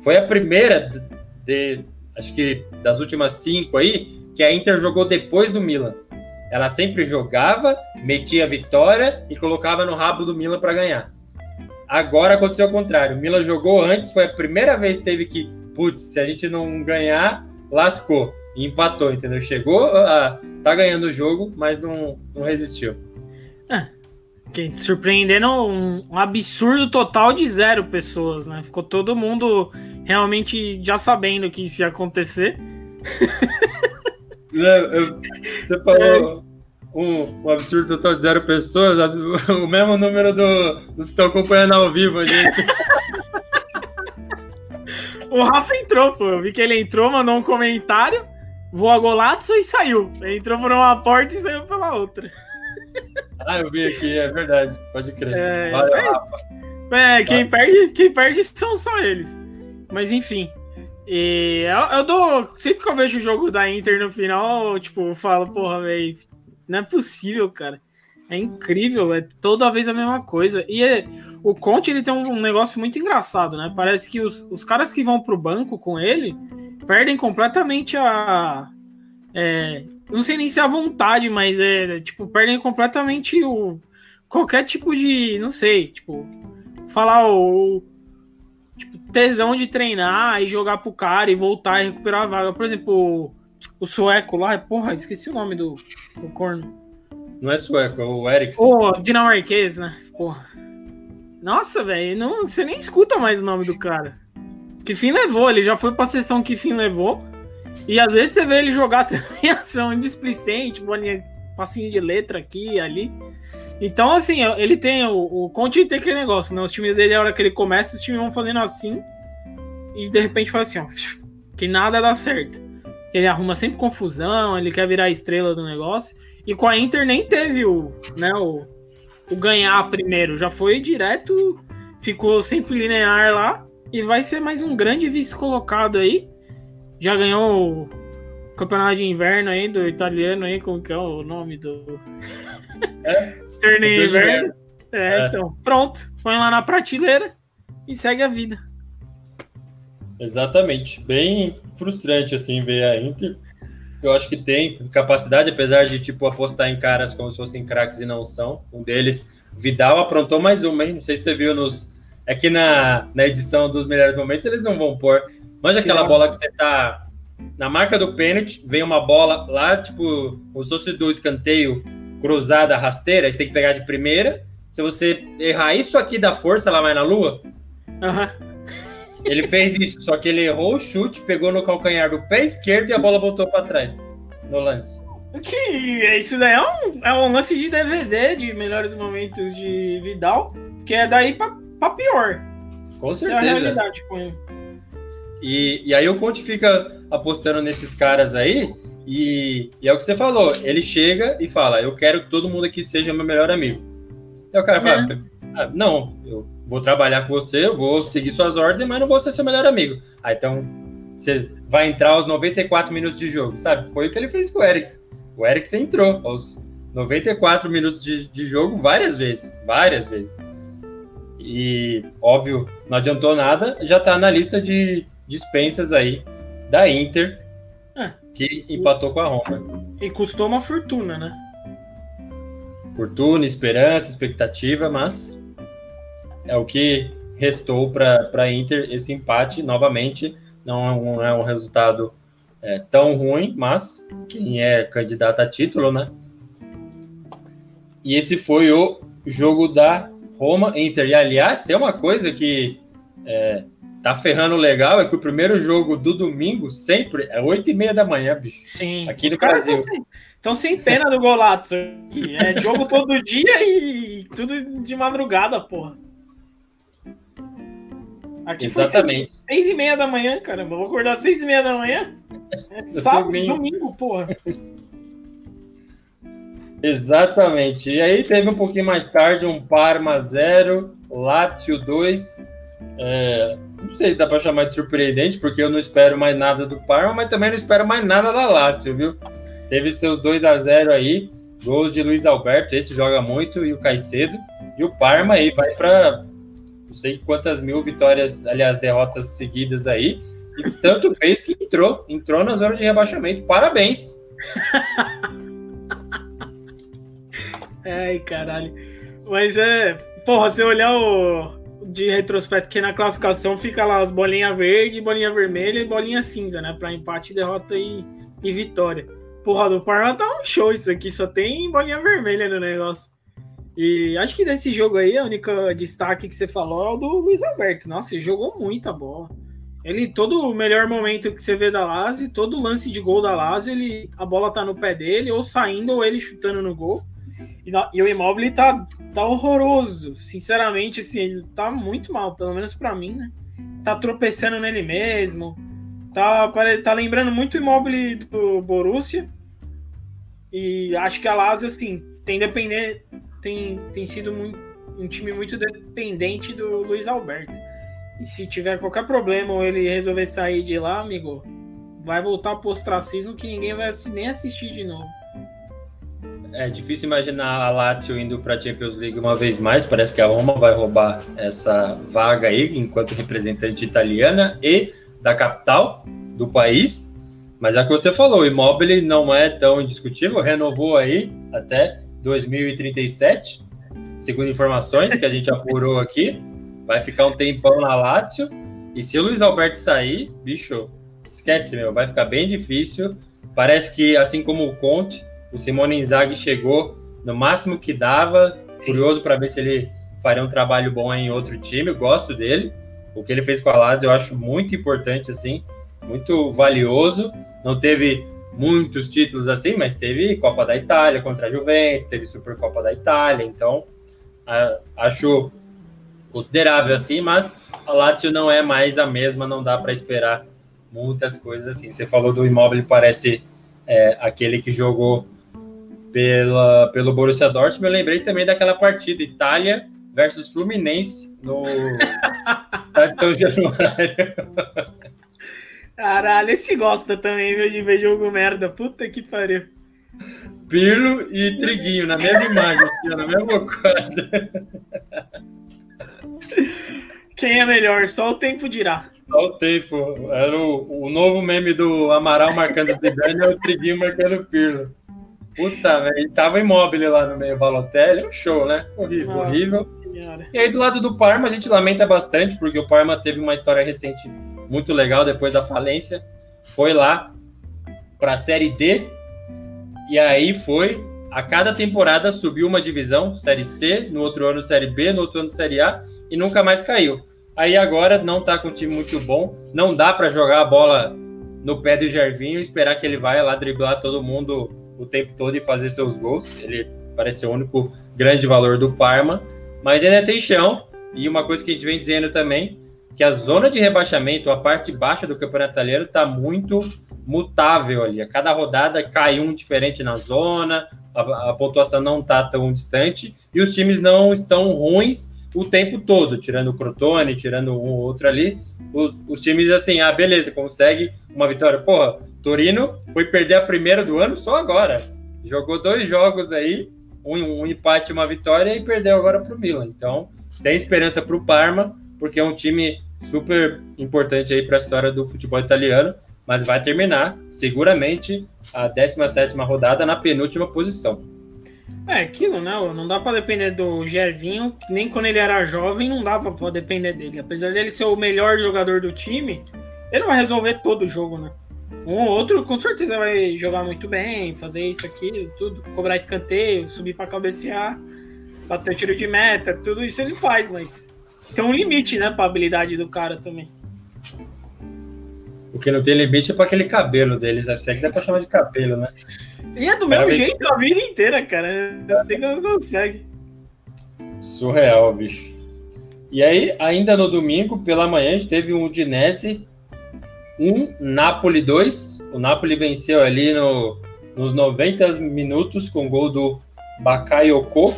foi a primeira de, de acho que das últimas cinco aí, que a Inter jogou depois do Milan. Ela sempre jogava, metia a vitória e colocava no rabo do Milan para ganhar. Agora aconteceu o contrário. O Milan jogou antes, foi a primeira vez que teve que, putz, se a gente não ganhar, lascou. E empatou, entendeu? Chegou, a, tá ganhando o jogo, mas não, não resistiu. É, surpreendendo um, um, absurdo total de zero pessoas, né? Ficou todo mundo realmente já sabendo que isso ia acontecer. Você falou. É um, um absurdo total de zero pessoas, o mesmo número do, dos que estão acompanhando ao vivo a gente. o Rafa entrou, pô. Eu vi que ele entrou, mandou um comentário, voou a Golatso e saiu. Entrou por uma porta e saiu pela outra. Ah, eu vi aqui, é verdade. Pode crer. É, Valeu, é. É, quem, perde, quem perde são só eles. Mas enfim. E eu, eu, dou. Sempre que eu vejo o jogo da Inter no final, eu, tipo, eu falo, porra, velho, não é possível, cara. É incrível, é toda vez a mesma coisa. E é, o Conte ele tem um negócio muito engraçado, né? Parece que os, os caras que vão pro banco com ele perdem completamente a. É, não sei nem se é a vontade, mas é tipo, perdem completamente o. Qualquer tipo de. Não sei, tipo. Falar o. Tipo, tesão de treinar e jogar pro cara e voltar e recuperar a vaga. Por exemplo, o, o sueco lá, porra, esqueci o nome do, do corno. Não é sueco, é o Ericsson. O dinamarquês, né? Porra. Nossa, velho, não, você nem escuta mais o nome do cara. Que fim levou? Ele já foi pra sessão que fim levou. E às vezes você vê ele jogar também ação displicente, bolinha, passinho de letra aqui e ali. Então, assim, ele tem. O, o Conte tem aquele negócio, né? Os times dele, a hora que ele começa, os times vão fazendo assim. E de repente faz assim, ó. Que nada dá certo. Ele arruma sempre confusão, ele quer virar a estrela do negócio. E com a Inter nem teve o, né, o, o ganhar primeiro, já foi direto, ficou sempre linear lá e vai ser mais um grande vice colocado aí. Já ganhou o campeonato de inverno aí do italiano aí, como que é o nome do é? torneio inverno. É, é, então, pronto, põe lá na prateleira e segue a vida. Exatamente, bem frustrante assim ver a Inter eu acho que tem capacidade, apesar de tipo apostar em caras como se fossem craques e não são. Um deles, Vidal, aprontou mais uma, hein? Não sei se você viu nos. Aqui na, na edição dos melhores momentos, eles não vão pôr. Mas aquela bola que você tá na marca do pênalti, vem uma bola lá, tipo, se fosse do escanteio cruzada, rasteira, você tem que pegar de primeira. Se você errar isso aqui da força, ela vai na lua. Uhum. Ele fez isso, só que ele errou o chute, pegou no calcanhar do pé esquerdo e a bola voltou para trás no lance. Que isso daí é um, é um lance de DVD de melhores momentos de Vidal, que é daí para pior. Com certeza. Essa é a realidade com ele. E, e aí o Conte fica apostando nesses caras aí, e, e, é o que você falou. Ele chega e fala: Eu quero que todo mundo aqui seja meu melhor amigo. E o cara fala: é. ah, Não, eu vou trabalhar com você, eu vou seguir suas ordens, mas não vou ser seu melhor amigo. Ah, então você vai entrar aos 94 minutos de jogo, sabe? Foi o que ele fez com o Eriksen. O Eriksen entrou aos 94 minutos de, de jogo várias vezes, várias vezes. E, óbvio, não adiantou nada, já tá na lista de dispensas aí da Inter, é. que empatou com a Roma. E custou uma fortuna, né? Fortuna, esperança, expectativa, mas é o que restou para a Inter esse empate novamente. Não é um, é um resultado é, tão ruim, mas quem é candidato a título, né? E esse foi o jogo da Roma Inter. E aliás, tem uma coisa que é, tá ferrando legal: é que o primeiro jogo do domingo sempre é 8 e meia da manhã, bicho. Sim. Aqui no Brasil. Estão sem pena do Golato. É jogo todo dia e tudo de madrugada, porra. Aqui Exatamente. Foi seis e meia da manhã, caramba. Vou acordar seis e meia da manhã. É sábado, domingo. domingo, porra. Exatamente. E aí teve um pouquinho mais tarde um Parma 0, Lazio 2. É, não sei se dá para chamar de surpreendente, porque eu não espero mais nada do Parma, mas também não espero mais nada da Lazio, viu? Teve seus 2 a 0 aí, gols de Luiz Alberto, esse joga muito, e o Caicedo. E o Parma aí vai para não sei quantas mil vitórias, aliás, derrotas seguidas aí. E tanto fez que entrou, entrou na zona de rebaixamento. Parabéns! Ai, caralho. Mas é. Porra, se olhar o. De retrospecto, que na classificação fica lá as bolinhas verde, bolinha vermelha e bolinha cinza, né? Pra empate, derrota e, e vitória. Porra, do Parma tá um show isso aqui, só tem bolinha vermelha no negócio. E acho que desse jogo aí, a única destaque que você falou é o do Luiz Alberto. Nossa, ele jogou muita bola. Ele, todo o melhor momento que você vê da Lazio, todo lance de gol da Lazio, ele, a bola tá no pé dele, ou saindo, ou ele chutando no gol. E, e o Immobile tá, tá horroroso. Sinceramente, assim, ele tá muito mal, pelo menos para mim, né? Tá tropeçando nele mesmo. Tá, tá lembrando muito o Immobile do Borussia. E acho que a Lazio, assim, tem depender, tem, tem sido muito, um time muito dependente do Luiz Alberto. E se tiver qualquer problema ou ele resolver sair de lá, amigo, vai voltar pro ostracismo que ninguém vai nem assistir de novo. É difícil imaginar a Lazio indo para a Champions League uma vez mais. Parece que a Roma vai roubar essa vaga aí enquanto representante italiana e da capital do país. Mas é o que você falou, o Immobile não é tão indiscutível, renovou aí até 2037, segundo informações que a gente apurou aqui. Vai ficar um tempão na Lazio. E se o Luiz Alberto sair, bicho, esquece, meu, vai ficar bem difícil. Parece que, assim como o Conte, o Simone Inzaghi chegou no máximo que dava. Sim. Curioso para ver se ele faria um trabalho bom em outro time. Eu gosto dele. O que ele fez com a Lazio eu acho muito importante, assim, muito valioso. Não teve muitos títulos assim, mas teve Copa da Itália contra a Juventus, teve Supercopa da Itália, então a, acho considerável assim, mas a Lazio não é mais a mesma, não dá para esperar muitas coisas assim. Você falou do Immobile, parece é, aquele que jogou pela, pelo Borussia Dortmund, eu lembrei também daquela partida Itália versus Fluminense no Estádio São Januário. Caralho, esse gosta também, viu, de ver jogo merda. Puta que pariu. Pirlo e Triguinho na mesma imagem, assim, na mesma quadra. Quem é melhor? Só o tempo dirá. Só o tempo. Era o, o novo meme do Amaral marcando Zidane e o Triguinho marcando o Pirlo. Puta, velho. Tava imóvel lá no meio, Balotelli. Um show, né? Horrível, Nossa horrível. Senhora. E aí, do lado do Parma, a gente lamenta bastante, porque o Parma teve uma história recente muito legal depois da falência. Foi lá para a Série D e aí foi a cada temporada subiu uma divisão, Série C, no outro ano Série B, no outro ano Série A e nunca mais caiu. Aí agora não está com um time muito bom, não dá para jogar a bola no pé do Gervinho e esperar que ele vai lá driblar todo mundo o tempo todo e fazer seus gols. Ele parece o único grande valor do Parma, mas ainda tem chão. E uma coisa que a gente vem dizendo também que a zona de rebaixamento, a parte baixa do campeonato italiano, está muito mutável ali. A cada rodada cai um diferente na zona, a, a pontuação não está tão distante e os times não estão ruins o tempo todo, tirando o Crotone, tirando um ou outro ali. Os, os times, assim, ah, beleza, consegue uma vitória. Porra, Torino foi perder a primeira do ano só agora. Jogou dois jogos aí, um, um empate e uma vitória e perdeu agora para o Milan. Então, tem esperança para o Parma porque é um time super importante aí para a história do futebol italiano, mas vai terminar seguramente a 17 rodada na penúltima posição. É aquilo, né? Não dá para depender do Gervinho, nem quando ele era jovem não dava para depender dele. Apesar dele ser o melhor jogador do time, ele vai resolver todo o jogo, né? Um ou outro com certeza vai jogar muito bem, fazer isso aqui, tudo, cobrar escanteio, subir para cabecear, bater tiro de meta, tudo isso ele faz, mas tem um limite, né, pra habilidade do cara também. O que não tem limite é para aquele cabelo deles, acho que dá pra chamar de cabelo, né? E é do mesmo jeito a vida inteira, cara. Você não consegue. Surreal, bicho. E aí, ainda no domingo, pela manhã, a gente teve um Udinese 1, um, Napoli 2. O Napoli venceu ali no, nos 90 minutos com o gol do Bakayoko.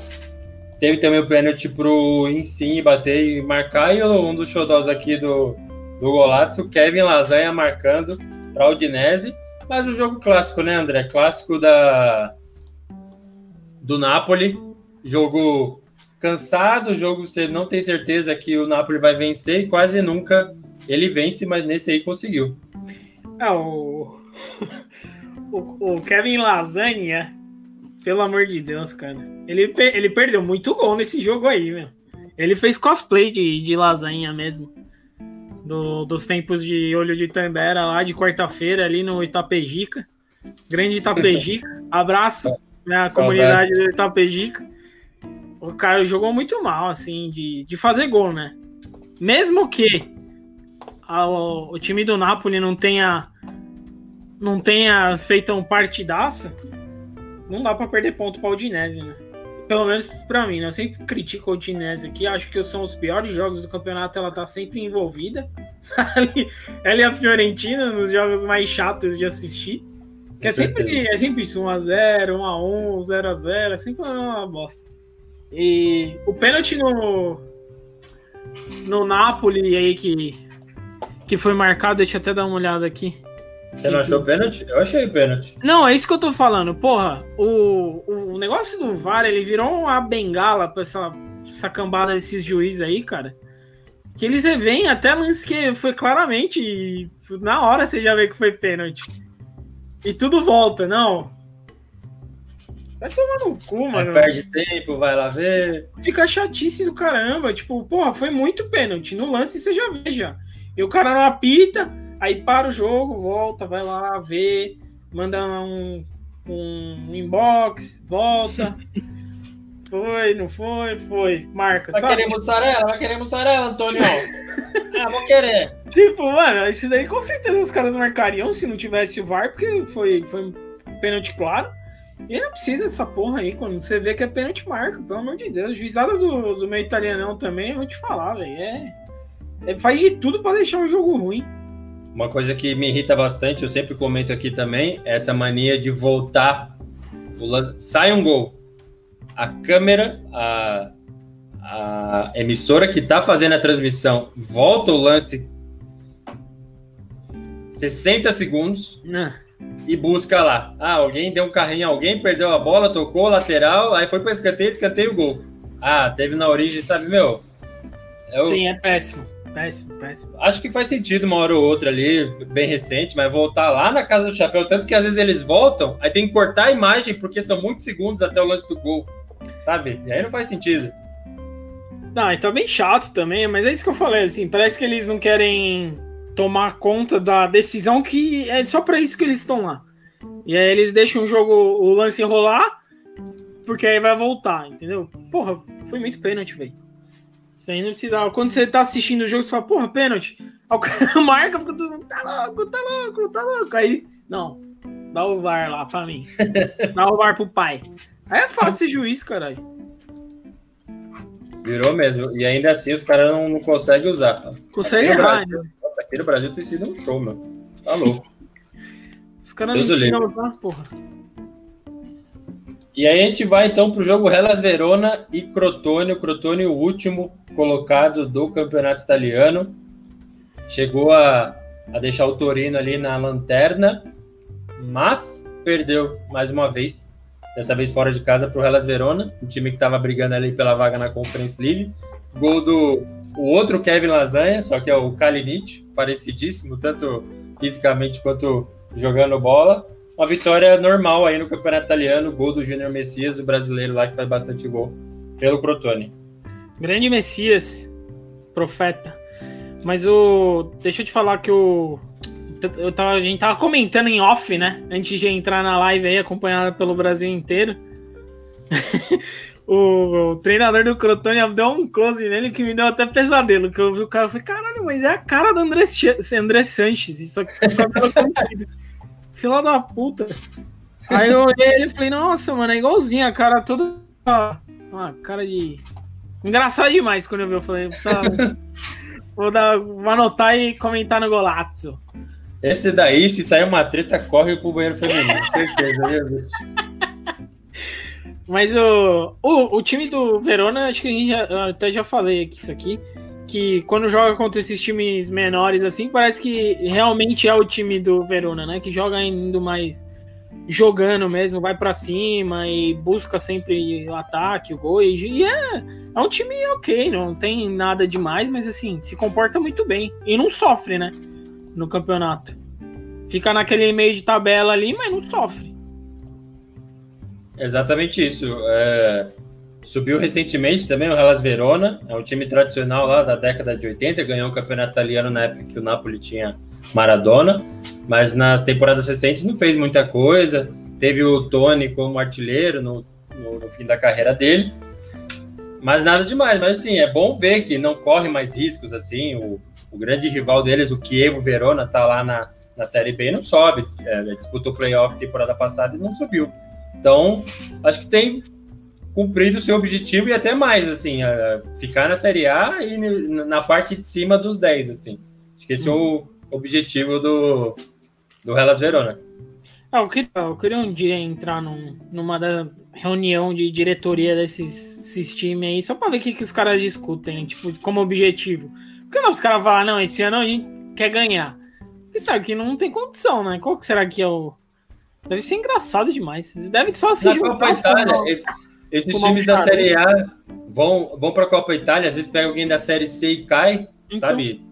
Teve também o pênalti pro Insigne bater e marcar, e um dos xodós aqui do, do Golazzo, o Kevin Lasanha marcando para o Udinese. Mas o jogo clássico, né, André? Clássico da do Napoli. Jogo cansado, jogo você não tem certeza que o Napoli vai vencer e quase nunca ele vence, mas nesse aí conseguiu. É, o, o, o Kevin Lasanha pelo amor de Deus, cara. Ele, ele perdeu muito gol nesse jogo aí, meu. Ele fez cosplay de, de lasanha mesmo. Do, dos tempos de Olho de Tambera lá, de quarta-feira, ali no Itapejica. Grande Itapejica. Abraço na comunidade do Itapejica. O cara jogou muito mal, assim, de, de fazer gol, né? Mesmo que a, o, o time do Napoli não tenha não tenha feito um partidaço, não dá para perder ponto para o Udinese, né? Pelo menos para mim, né? Eu sempre critico o Udinese aqui, acho que são os piores jogos do campeonato, ela tá sempre envolvida. ela e a Fiorentina nos jogos mais chatos de assistir. Que é sempre, é sempre isso, 1x0, 1x1, 0x0, é sempre uma bosta. E o pênalti no, no Napoli aí que, que foi marcado, deixa eu até dar uma olhada aqui. Você não achou pênalti? Eu achei pênalti. Não, é isso que eu tô falando. Porra, o, o negócio do VAR, ele virou uma bengala pra essa, essa cambada desses juízes aí, cara. Que eles revêm até lance que foi claramente. Na hora você já vê que foi pênalti. E tudo volta, não. Vai tomar no cu, mano. perde tempo, vai lá ver. Fica chatice do caramba. Tipo, porra, foi muito pênalti. No lance você já vê já. E o cara não apita, aí para o jogo, volta, vai lá ver, manda um, um inbox, volta. Foi, não foi, foi. Marca. Vai sabe? querer mussarela? Vai querer mussarela, Antônio? ah, vou querer. Tipo, mano, isso daí com certeza os caras marcariam se não tivesse o VAR, porque foi, foi um pênalti claro. E não precisa dessa porra aí, quando você vê que é pênalti marca, pelo amor de Deus. Juizada do, do meio italianão também, eu vou te falar, velho. É, é, faz de tudo para deixar o jogo ruim. Uma coisa que me irrita bastante, eu sempre comento aqui também, é essa mania de voltar. Sai um gol. A câmera, a, a emissora que está fazendo a transmissão volta o lance 60 segundos Não. e busca lá. Ah, alguém deu um carrinho, alguém perdeu a bola, tocou lateral, aí foi para escanteio, escanteio o gol. Ah, teve na origem, sabe, meu? É o... Sim, é péssimo. Péssimo, péssimo. Acho que faz sentido uma hora ou outra ali, bem recente, mas voltar lá na casa do chapéu, tanto que às vezes eles voltam, aí tem que cortar a imagem porque são muitos segundos até o lance do gol, sabe? E aí não faz sentido. Não, e tá bem chato também, mas é isso que eu falei, assim, parece que eles não querem tomar conta da decisão que é só para isso que eles estão lá. E aí eles deixam o jogo, o lance rolar, porque aí vai voltar, entendeu? Porra, foi muito pênalti, velho. Você ainda precisava. Quando você tá assistindo o jogo, você fala, porra, pênalti. Aí o cara marca, fica tudo, tá louco, tá louco, tá louco. Aí, não, dá o VAR lá pra mim. dá o VAR pro pai. Aí é fácil ser juiz, caralho. Virou mesmo. E ainda assim os caras não, não conseguem usar. Consegue errar, Brasil, né? Nossa, aqui no Brasil tem sido um show, meu. Tá louco. Os caras não ensinam a usar, porra. E aí a gente vai então para o jogo Hellas Verona e Crotone. O Crotone, o último colocado do campeonato italiano. Chegou a, a deixar o Torino ali na lanterna, mas perdeu mais uma vez. Dessa vez fora de casa para o Hellas Verona, o time que estava brigando ali pela vaga na Conference League. Gol do o outro Kevin Lasanha, só que é o Kalinic, parecidíssimo, tanto fisicamente quanto jogando bola uma vitória normal aí no Campeonato Italiano, gol do Júnior Messias, o brasileiro lá que faz bastante gol pelo Crotone. Grande Messias, profeta. Mas o. Deixa eu te falar que o. Eu tava, a gente tava comentando em off, né? Antes de entrar na live aí, acompanhada pelo Brasil inteiro. o, o, treinador do Crotone deu um close nele que me deu até pesadelo. Que eu vi o cara e falei, caralho, mas é a cara do André, André Sanches. Isso aqui é Fila da puta. Aí eu olhei ele e falei, nossa, mano, é igualzinho a cara toda. Uma cara de. Engraçado demais quando eu vi. Eu falei, vou, dar, vou anotar e comentar no Golazzo. Esse daí, se sair uma treta, corre pro banheiro feminino, certeza, viu? Mas o, o, o time do Verona, acho que a gente já, eu até já falei aqui isso aqui que quando joga contra esses times menores assim, parece que realmente é o time do Verona, né? Que joga indo mais jogando mesmo, vai para cima e busca sempre o ataque, o gol. E é, é um time ok, não tem nada demais, mas assim, se comporta muito bem. E não sofre, né? No campeonato. Fica naquele meio de tabela ali, mas não sofre. Exatamente isso. É, Subiu recentemente também o Hellas Verona, é um time tradicional lá da década de 80, ganhou o campeonato italiano na época que o Napoli tinha Maradona, mas nas temporadas recentes não fez muita coisa. Teve o Tony como artilheiro no, no, no fim da carreira dele, mas nada demais. Mas assim, é bom ver que não corre mais riscos assim. O, o grande rival deles, o Chievo Verona, tá lá na, na Série B e não sobe. É, disputou o playoff temporada passada e não subiu. Então, acho que tem cumprido o seu objetivo e até mais, assim, ficar na Série A e na parte de cima dos 10, assim. Acho que esse é o objetivo do, do Hellas Verona. Ah, eu, queria, eu queria um dia entrar num, numa da reunião de diretoria desses, desses times aí, só pra ver o que, que os caras discutem, tipo, como objetivo. Porque não, os caras falam, não, esse ano a gente quer ganhar. Porque sabe que não tem condição, né? Qual que será que é o, Deve ser engraçado demais. Deve só se Na Copa Itália, esses times da Série A vão, vão para a Copa Itália, às vezes pega alguém da Série C e cai, então... sabe?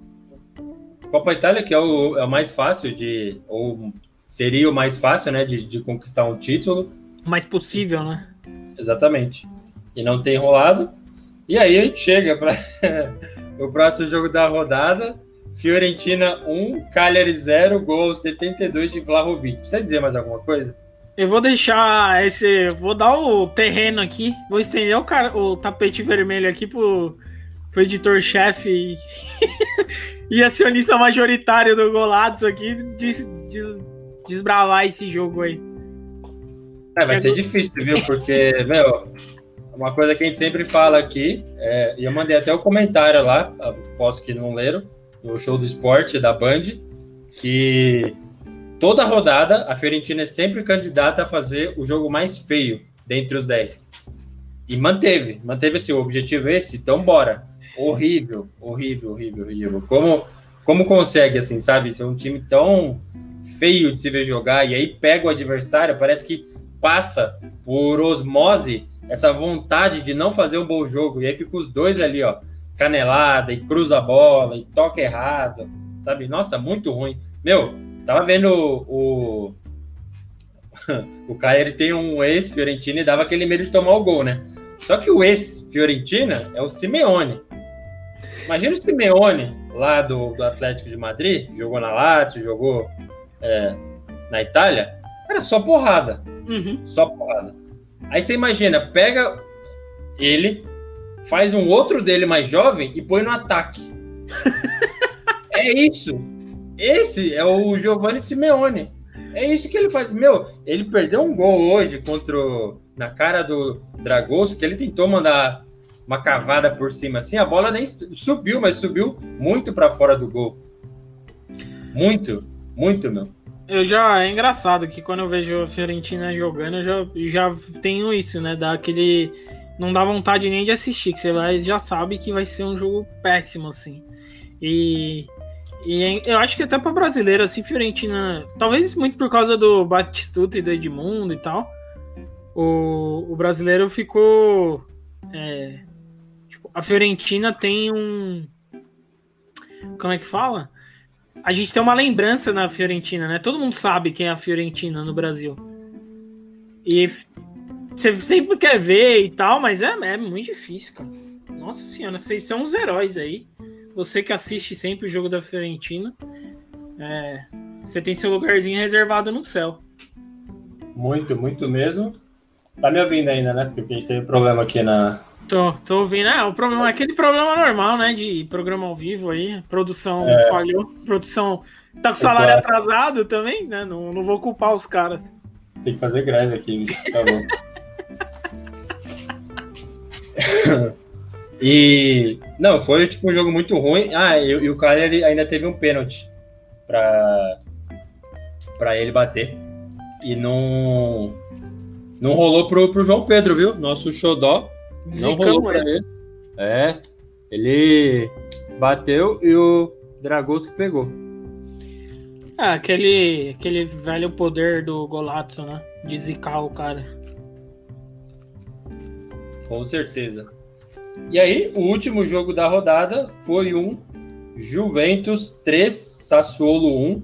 Copa Itália, que é o, é o mais fácil de. Ou seria o mais fácil, né? De, de conquistar um título. Mais possível, né? Exatamente. E não tem rolado. E aí a gente chega para o próximo jogo da rodada. Fiorentina 1, Cagliari 0, gol 72 de Vlahovic. Precisa dizer mais alguma coisa? Eu vou deixar esse. Vou dar o terreno aqui. Vou estender o, cara, o tapete vermelho aqui pro, pro editor-chefe e, e acionista majoritário do Golados aqui des, des, desbravar esse jogo aí. É, vai ser difícil, viu? Porque, meu, uma coisa que a gente sempre fala aqui, é, e eu mandei até o um comentário lá, posso que não leram, no show do esporte da Band, que toda rodada a Fiorentina é sempre candidata a fazer o jogo mais feio dentre os 10. E manteve, manteve assim, o objetivo é esse, então bora. Horrível, horrível, horrível, horrível. Como, como consegue, assim, sabe? Ser um time tão feio de se ver jogar, e aí pega o adversário, parece que passa por osmose essa vontade de não fazer um bom jogo, e aí fica os dois ali, ó, canelada, e cruza a bola, e toca errado, sabe? Nossa, muito ruim. Meu, tava vendo o. O cara ele tem um ex-Fiorentina e dava aquele medo de tomar o gol, né? Só que o ex-Fiorentina é o Simeone. Imagina o Simeone lá do, do Atlético de Madrid, jogou na Lazio, jogou é, na Itália, era só porrada. Uhum. Só porrada. Aí você imagina, pega ele, faz um outro dele mais jovem e põe no ataque. é isso. Esse é o Giovanni Simeone. É isso que ele faz. Meu, ele perdeu um gol hoje contra o, na cara do Dragos, que ele tentou mandar uma cavada por cima assim, a bola nem subiu, mas subiu muito para fora do gol. Muito, muito, meu. Eu já é engraçado que quando eu vejo a Fiorentina jogando, eu já, já tenho isso, né? Dá aquele não dá vontade nem de assistir, que você vai, já sabe que vai ser um jogo péssimo, assim. E, e eu acho que até para brasileiro, assim, Fiorentina, talvez muito por causa do Batistuta e do Edmundo e tal, o, o brasileiro ficou. É, tipo, a Fiorentina tem um. Como é que fala? A gente tem uma lembrança na Fiorentina, né? Todo mundo sabe quem é a Fiorentina no Brasil. E você sempre quer ver e tal, mas é, é muito difícil, cara. Nossa senhora, vocês são os heróis aí. Você que assiste sempre o jogo da Fiorentina, é, você tem seu lugarzinho reservado no céu. Muito, muito mesmo. Tá me ouvindo ainda, né? Porque a gente teve problema aqui na. Tô, tô ouvindo. Ah, o problema, aquele problema normal, né? De programa ao vivo aí. Produção é... falhou. Produção tá com salário atrasado também, né? Não, não vou culpar os caras. Tem que fazer greve aqui, tá bom. e não, foi tipo um jogo muito ruim. Ah, e, e o cara ele ainda teve um pênalti para para ele bater e não não rolou pro, pro João Pedro, viu? Nosso xodó não rolou para ele. É, ele bateu e o Dragos que pegou. Ah, aquele, aquele velho poder do Golazzo, né? De zicar o cara. Com certeza. E aí, o último jogo da rodada foi um Juventus 3, Sassuolo 1.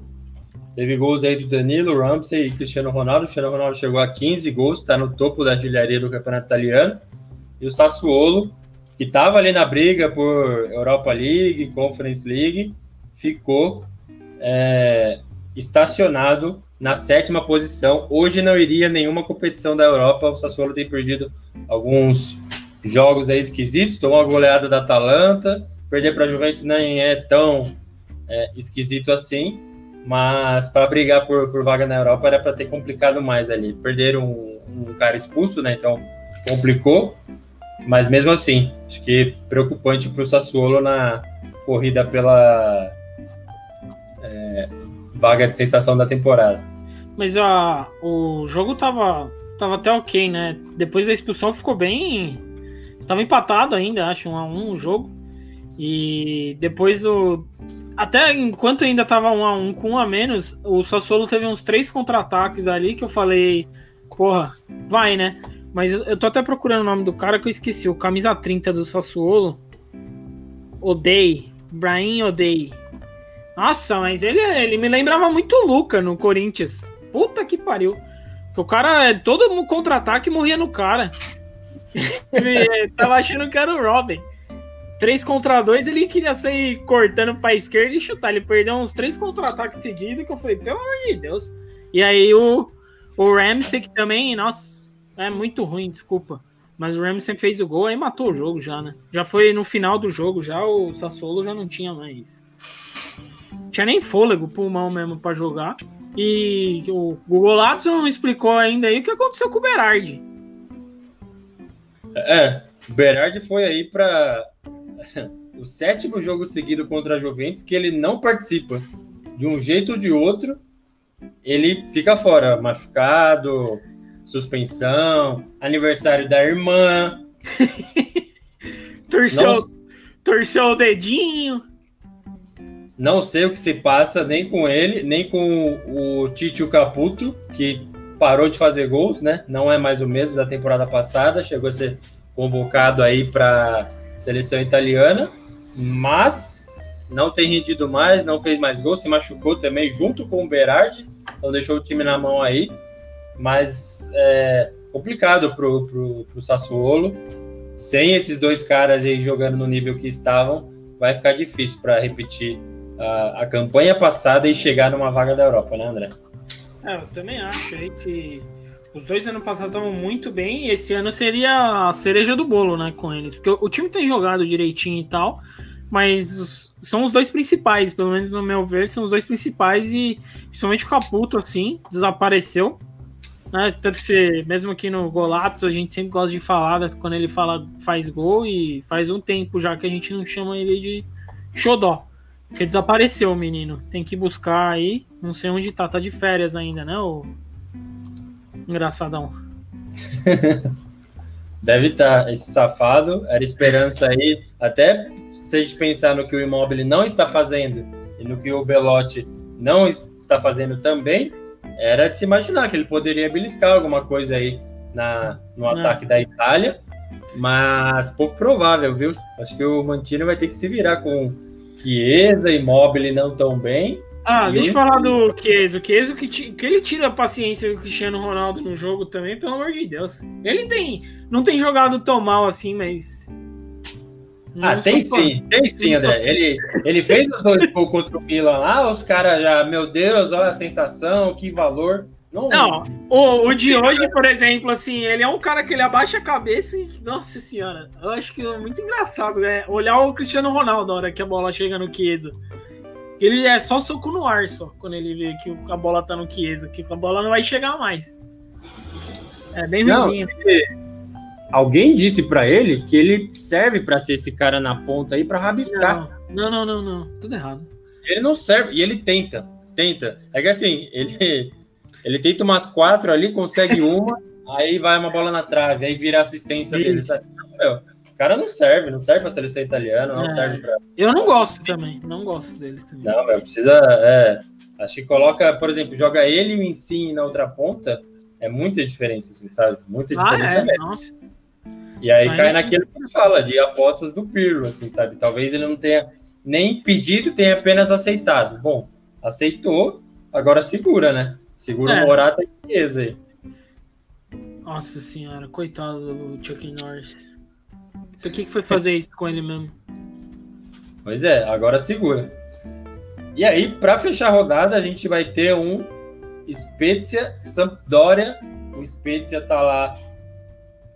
Teve gols aí do Danilo, Ramsey e Cristiano Ronaldo. Cristiano Ronaldo chegou a 15 gols, está no topo da artilharia do campeonato italiano. E o Sassuolo, que estava ali na briga por Europa League, Conference League, ficou é, estacionado na sétima posição. Hoje não iria nenhuma competição da Europa. O Sassuolo tem perdido alguns jogos aí esquisitos. Tomou uma goleada da Atalanta. Perder para a Juventus nem é tão é, esquisito assim. Mas para brigar por, por, vaga na Europa era para ter complicado mais ali. Perderam um, um, cara expulso, né? Então complicou. Mas mesmo assim, acho que preocupante para o Sassuolo na corrida pela é, vaga de sensação da temporada. Mas ó, o jogo tava, tava até ok, né? Depois da expulsão ficou bem. Tava empatado ainda, acho, um a um o jogo. E depois do. Até enquanto ainda tava um a um com um a menos, o Sassuolo teve uns três contra-ataques ali que eu falei, porra, vai, né? Mas eu tô até procurando o nome do cara que eu esqueci, o camisa 30 do Sassuolo. Odei. Brian Odei. Nossa, mas ele, ele me lembrava muito o Luca no Corinthians. Puta que pariu. Que o cara, todo contra-ataque morria no cara. Tava achando que era o Robin. 3 contra 2, ele queria sair cortando pra esquerda e chutar. Ele perdeu uns 3 contra-ataques seguidos que eu falei, pelo amor de Deus. E aí o, o Ramsey, que também, nossa, é muito ruim, desculpa. Mas o Ramsey fez o gol, aí matou o jogo já, né? Já foi no final do jogo, já o Sassuolo já não tinha mais. Tinha nem fôlego, pulmão mesmo para jogar. E o Google Lattes não explicou ainda aí o que aconteceu com o Berardi. É, o Berardi foi aí para o sétimo jogo seguido contra a Juventus que ele não participa. De um jeito ou de outro, ele fica fora, machucado, suspensão, aniversário da irmã. torceu, não, torceu o dedinho. Não sei o que se passa nem com ele, nem com o Titio Caputo, que parou de fazer gols, né? Não é mais o mesmo da temporada passada, chegou a ser convocado aí para seleção italiana, mas não tem rendido mais, não fez mais gols, se machucou também junto com o Berardi, então deixou o time na mão aí mas é complicado pro, pro, pro Sassuolo. Sem esses dois caras aí jogando no nível que estavam, vai ficar difícil para repetir a, a, campanha passada e chegar numa vaga da Europa, né, André? É, eu também acho aí que os dois anos passados estavam muito bem e esse ano seria a cereja do bolo, né, com eles. Porque o time tem jogado direitinho e tal, mas os, são os dois principais, pelo menos no meu ver, são os dois principais e principalmente o Caputo, assim, desapareceu. Né? Tanto que mesmo aqui no Golatos, a gente sempre gosta de falar quando ele fala faz gol e faz um tempo já que a gente não chama ele de Xodó. Porque desapareceu o menino. Tem que buscar aí. Não sei onde tá. Tá de férias ainda, né? O... Engraçadão. Deve estar. Tá, esse safado. Era esperança aí. Até se a gente pensar no que o Imóvel não está fazendo e no que o Belotti não está fazendo também, era de se imaginar que ele poderia beliscar alguma coisa aí na, no Não. ataque da Itália, mas pouco provável, viu? Acho que o Mantini vai ter que se virar com Chiesa e Mobile não tão bem. Ah, deixa eu falar do Chiesa. O Chiesa que, que ele tira a paciência do Cristiano Ronaldo no jogo também, pelo amor de Deus. Ele tem, não tem jogado tão mal assim, mas ah, tem sim, tem sim, André. Ele, ele fez os dois gols contra o Milan lá, os caras já, meu Deus, olha a sensação, que valor. Não, não o, o de hoje, por exemplo, assim, ele é um cara que ele abaixa a cabeça e. Nossa senhora, eu acho que é muito engraçado, né? Olhar o Cristiano Ronaldo na hora que a bola chega no Chiesa. Ele é só soco no ar, só, quando ele vê que a bola tá no Chiesa, que a bola não vai chegar mais. É bem ruimzinho. Alguém disse para ele que ele serve para ser esse cara na ponta aí para rabiscar. Não, não, não, não, tudo errado. Ele não serve e ele tenta, tenta. É que assim, ele ele tenta umas quatro ali, consegue uma, aí vai uma bola na trave, aí vira assistência Isso. dele. Sabe? Meu, o cara não serve, não serve para seleção italiana, não é. serve para. Eu não gosto também, não gosto dele também. Não, meu, precisa, é, acho que coloca, por exemplo, joga ele e o na outra ponta, é muita diferença, assim, sabe? Muita ah, diferença ah, é? mesmo. Nossa. E aí cai naquilo que ele fala, de apostas do Pirlo, assim, sabe? Talvez ele não tenha nem pedido, tenha apenas aceitado. Bom, aceitou, agora segura, né? Segura é. o Morata e beleza aí. Nossa senhora, coitado do Chuck Norris. Por que, que foi fazer isso com ele mesmo? Pois é, agora segura. E aí, para fechar a rodada, a gente vai ter um Spezia Sampdoria. O Spezia tá lá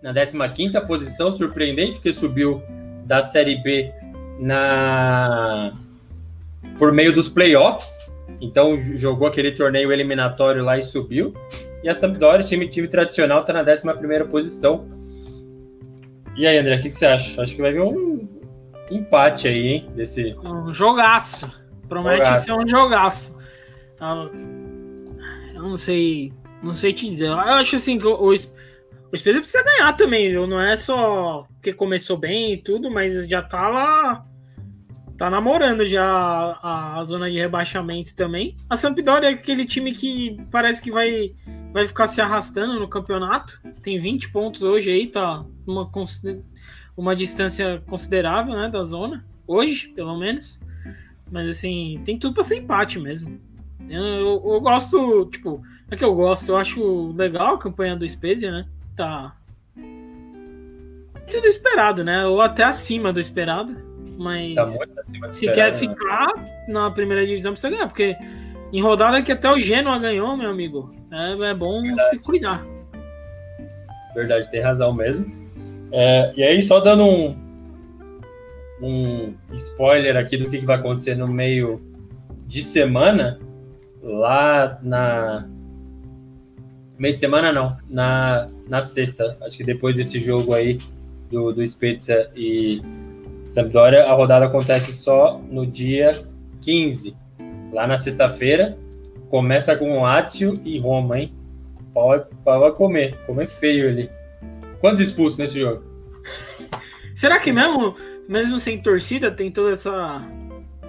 na 15 posição, surpreendente, porque subiu da Série B na por meio dos playoffs. Então jogou aquele torneio eliminatório lá e subiu. E a Sampdoria, time, time tradicional, está na 11 posição. E aí, André, o que, que, você acha? Acho que vai vir um empate aí, hein? Desse... Um jogaço. Promete jogaço. ser um jogaço. Ah, eu não sei. Não sei te dizer. Eu acho assim que o, o Spezia precisa ganhar também, viu? Não é só porque começou bem e tudo, mas já tá lá tá namorando já a, a, zona de rebaixamento também. A Sampdoria é aquele time que parece que vai, vai ficar se arrastando no campeonato. Tem 20 pontos hoje aí, tá uma, uma distância considerável né, da zona. Hoje, pelo menos. Mas assim, tem tudo para ser empate mesmo. Eu, eu, eu, gosto, tipo, é que eu gosto, eu acho legal a campanha do Spezia, né? Tá. Tudo esperado, né? Ou até acima do esperado. Mas tá se quer né? ficar na primeira divisão, precisa ganhar, porque em rodada que até o Genoa ganhou, meu amigo, é, é bom Verdade. se cuidar. Verdade, tem razão mesmo. É, e aí, só dando um, um spoiler aqui do que, que vai acontecer no meio de semana, lá na. Meio de semana não, na, na sexta, acho que depois desse jogo aí do, do Spezia e Sampdoria, a rodada acontece só no dia 15, lá na sexta-feira, começa com Lazio e Roma, hein? Pau, vai comer, comer feio ali. Quantos expulsos nesse jogo? Será que mesmo mesmo sem torcida, tem todo essa,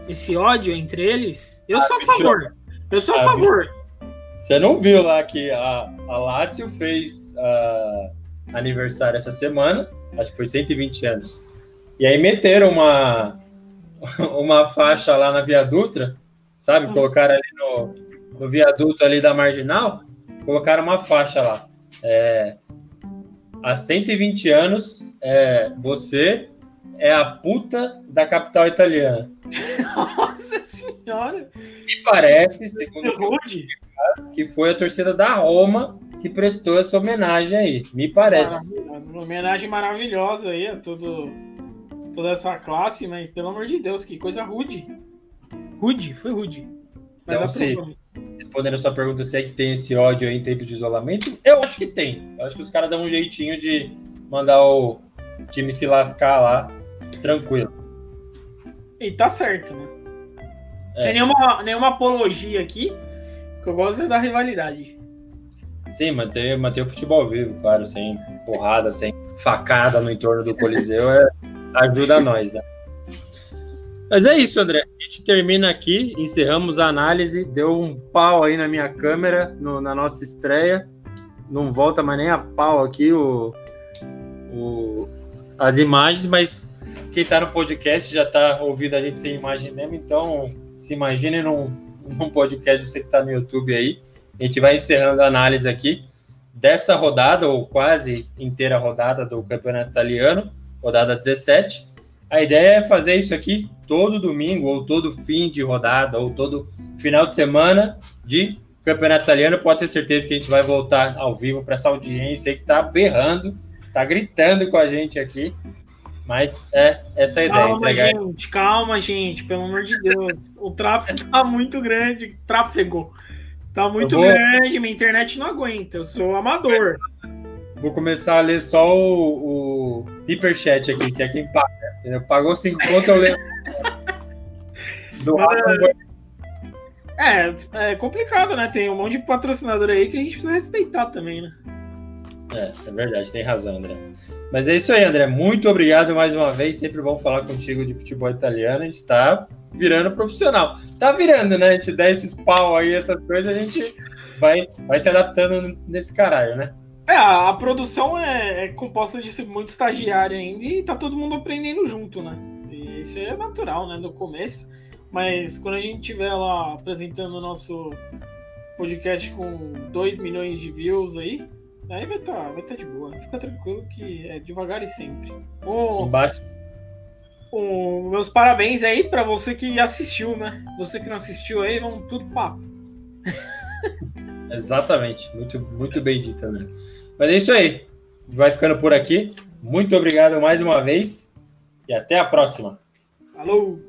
esse ódio entre eles. Eu ah, sou a favor. Eu sou a ah, favor. Você não viu lá que a, a Lazio fez uh, aniversário essa semana, acho que foi 120 anos. E aí meteram uma, uma faixa lá na Via Dutra, sabe? Colocaram ali no, no viaduto ali da Marginal, colocaram uma faixa lá. É, há 120 anos, é, você é a puta da capital italiana. Nossa senhora! Me parece, segundo o que foi a torcida da Roma que prestou essa homenagem aí. Me parece. Uma homenagem maravilhosa aí a todo, toda essa classe, mas pelo amor de Deus, que coisa rude. Rude, foi rude. Mas então, se, respondendo a sua pergunta, se é que tem esse ódio aí em tempo de isolamento, eu acho que tem. Eu acho que os caras dão um jeitinho de mandar o time se lascar lá Tranquilo. E tá certo, né? É. Sem nenhuma, nenhuma apologia aqui, que eu gosto é da rivalidade. Sim, manter, manter o futebol vivo, claro, sem porrada, sem facada no entorno do Coliseu, é, ajuda nós, né? Mas é isso, André. A gente termina aqui, encerramos a análise. Deu um pau aí na minha câmera, no, na nossa estreia. Não volta mais nem a pau aqui o, o, as imagens, mas quem está no podcast já está ouvindo a gente sem imagem mesmo, então se imagine num, num podcast, você que está no YouTube aí. A gente vai encerrando a análise aqui dessa rodada, ou quase inteira rodada do Campeonato Italiano, rodada 17. A ideia é fazer isso aqui todo domingo, ou todo fim de rodada, ou todo final de semana de Campeonato Italiano. Pode ter certeza que a gente vai voltar ao vivo para essa audiência que está berrando, está gritando com a gente aqui. Mas é essa a ideia. Calma, gente, calma, gente, pelo amor de Deus. O tráfego tá muito grande. Tráfego. Tá muito vou... grande, minha internet não aguenta. Eu sou amador. Vou começar a ler só o, o Hiperchat aqui, que é quem paga. Entendeu? Pagou 5 conto, eu leio. Do é, é complicado, né? Tem um monte de patrocinador aí que a gente precisa respeitar também, né? É, é verdade, tem razão, André. Mas é isso aí, André. Muito obrigado mais uma vez. Sempre bom falar contigo de futebol italiano. A gente está virando profissional. Tá virando, né? A gente dá esses pau aí, essas coisas, a gente vai, vai se adaptando nesse caralho, né? É, a produção é, é composta de muito estagiário ainda e tá todo mundo aprendendo junto, né? E isso é natural, né? No começo. Mas quando a gente estiver lá apresentando o nosso podcast com 2 milhões de views aí, Aí vai estar tá, vai tá de boa. Fica tranquilo que é devagar e sempre. Oh, Embaixo. Oh, meus parabéns aí para você que assistiu, né? Você que não assistiu aí, vamos tudo papo. Exatamente. Muito, muito bem dito, né? Mas é isso aí. Vai ficando por aqui. Muito obrigado mais uma vez e até a próxima. Falou!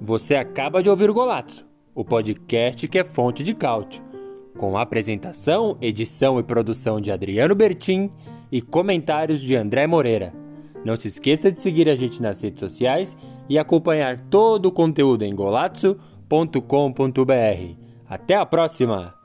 Você acaba de ouvir o Golazzo, o podcast que é fonte de cálcio, com apresentação, edição e produção de Adriano Bertin e comentários de André Moreira. Não se esqueça de seguir a gente nas redes sociais e acompanhar todo o conteúdo em golazzo.com.br. Até a próxima!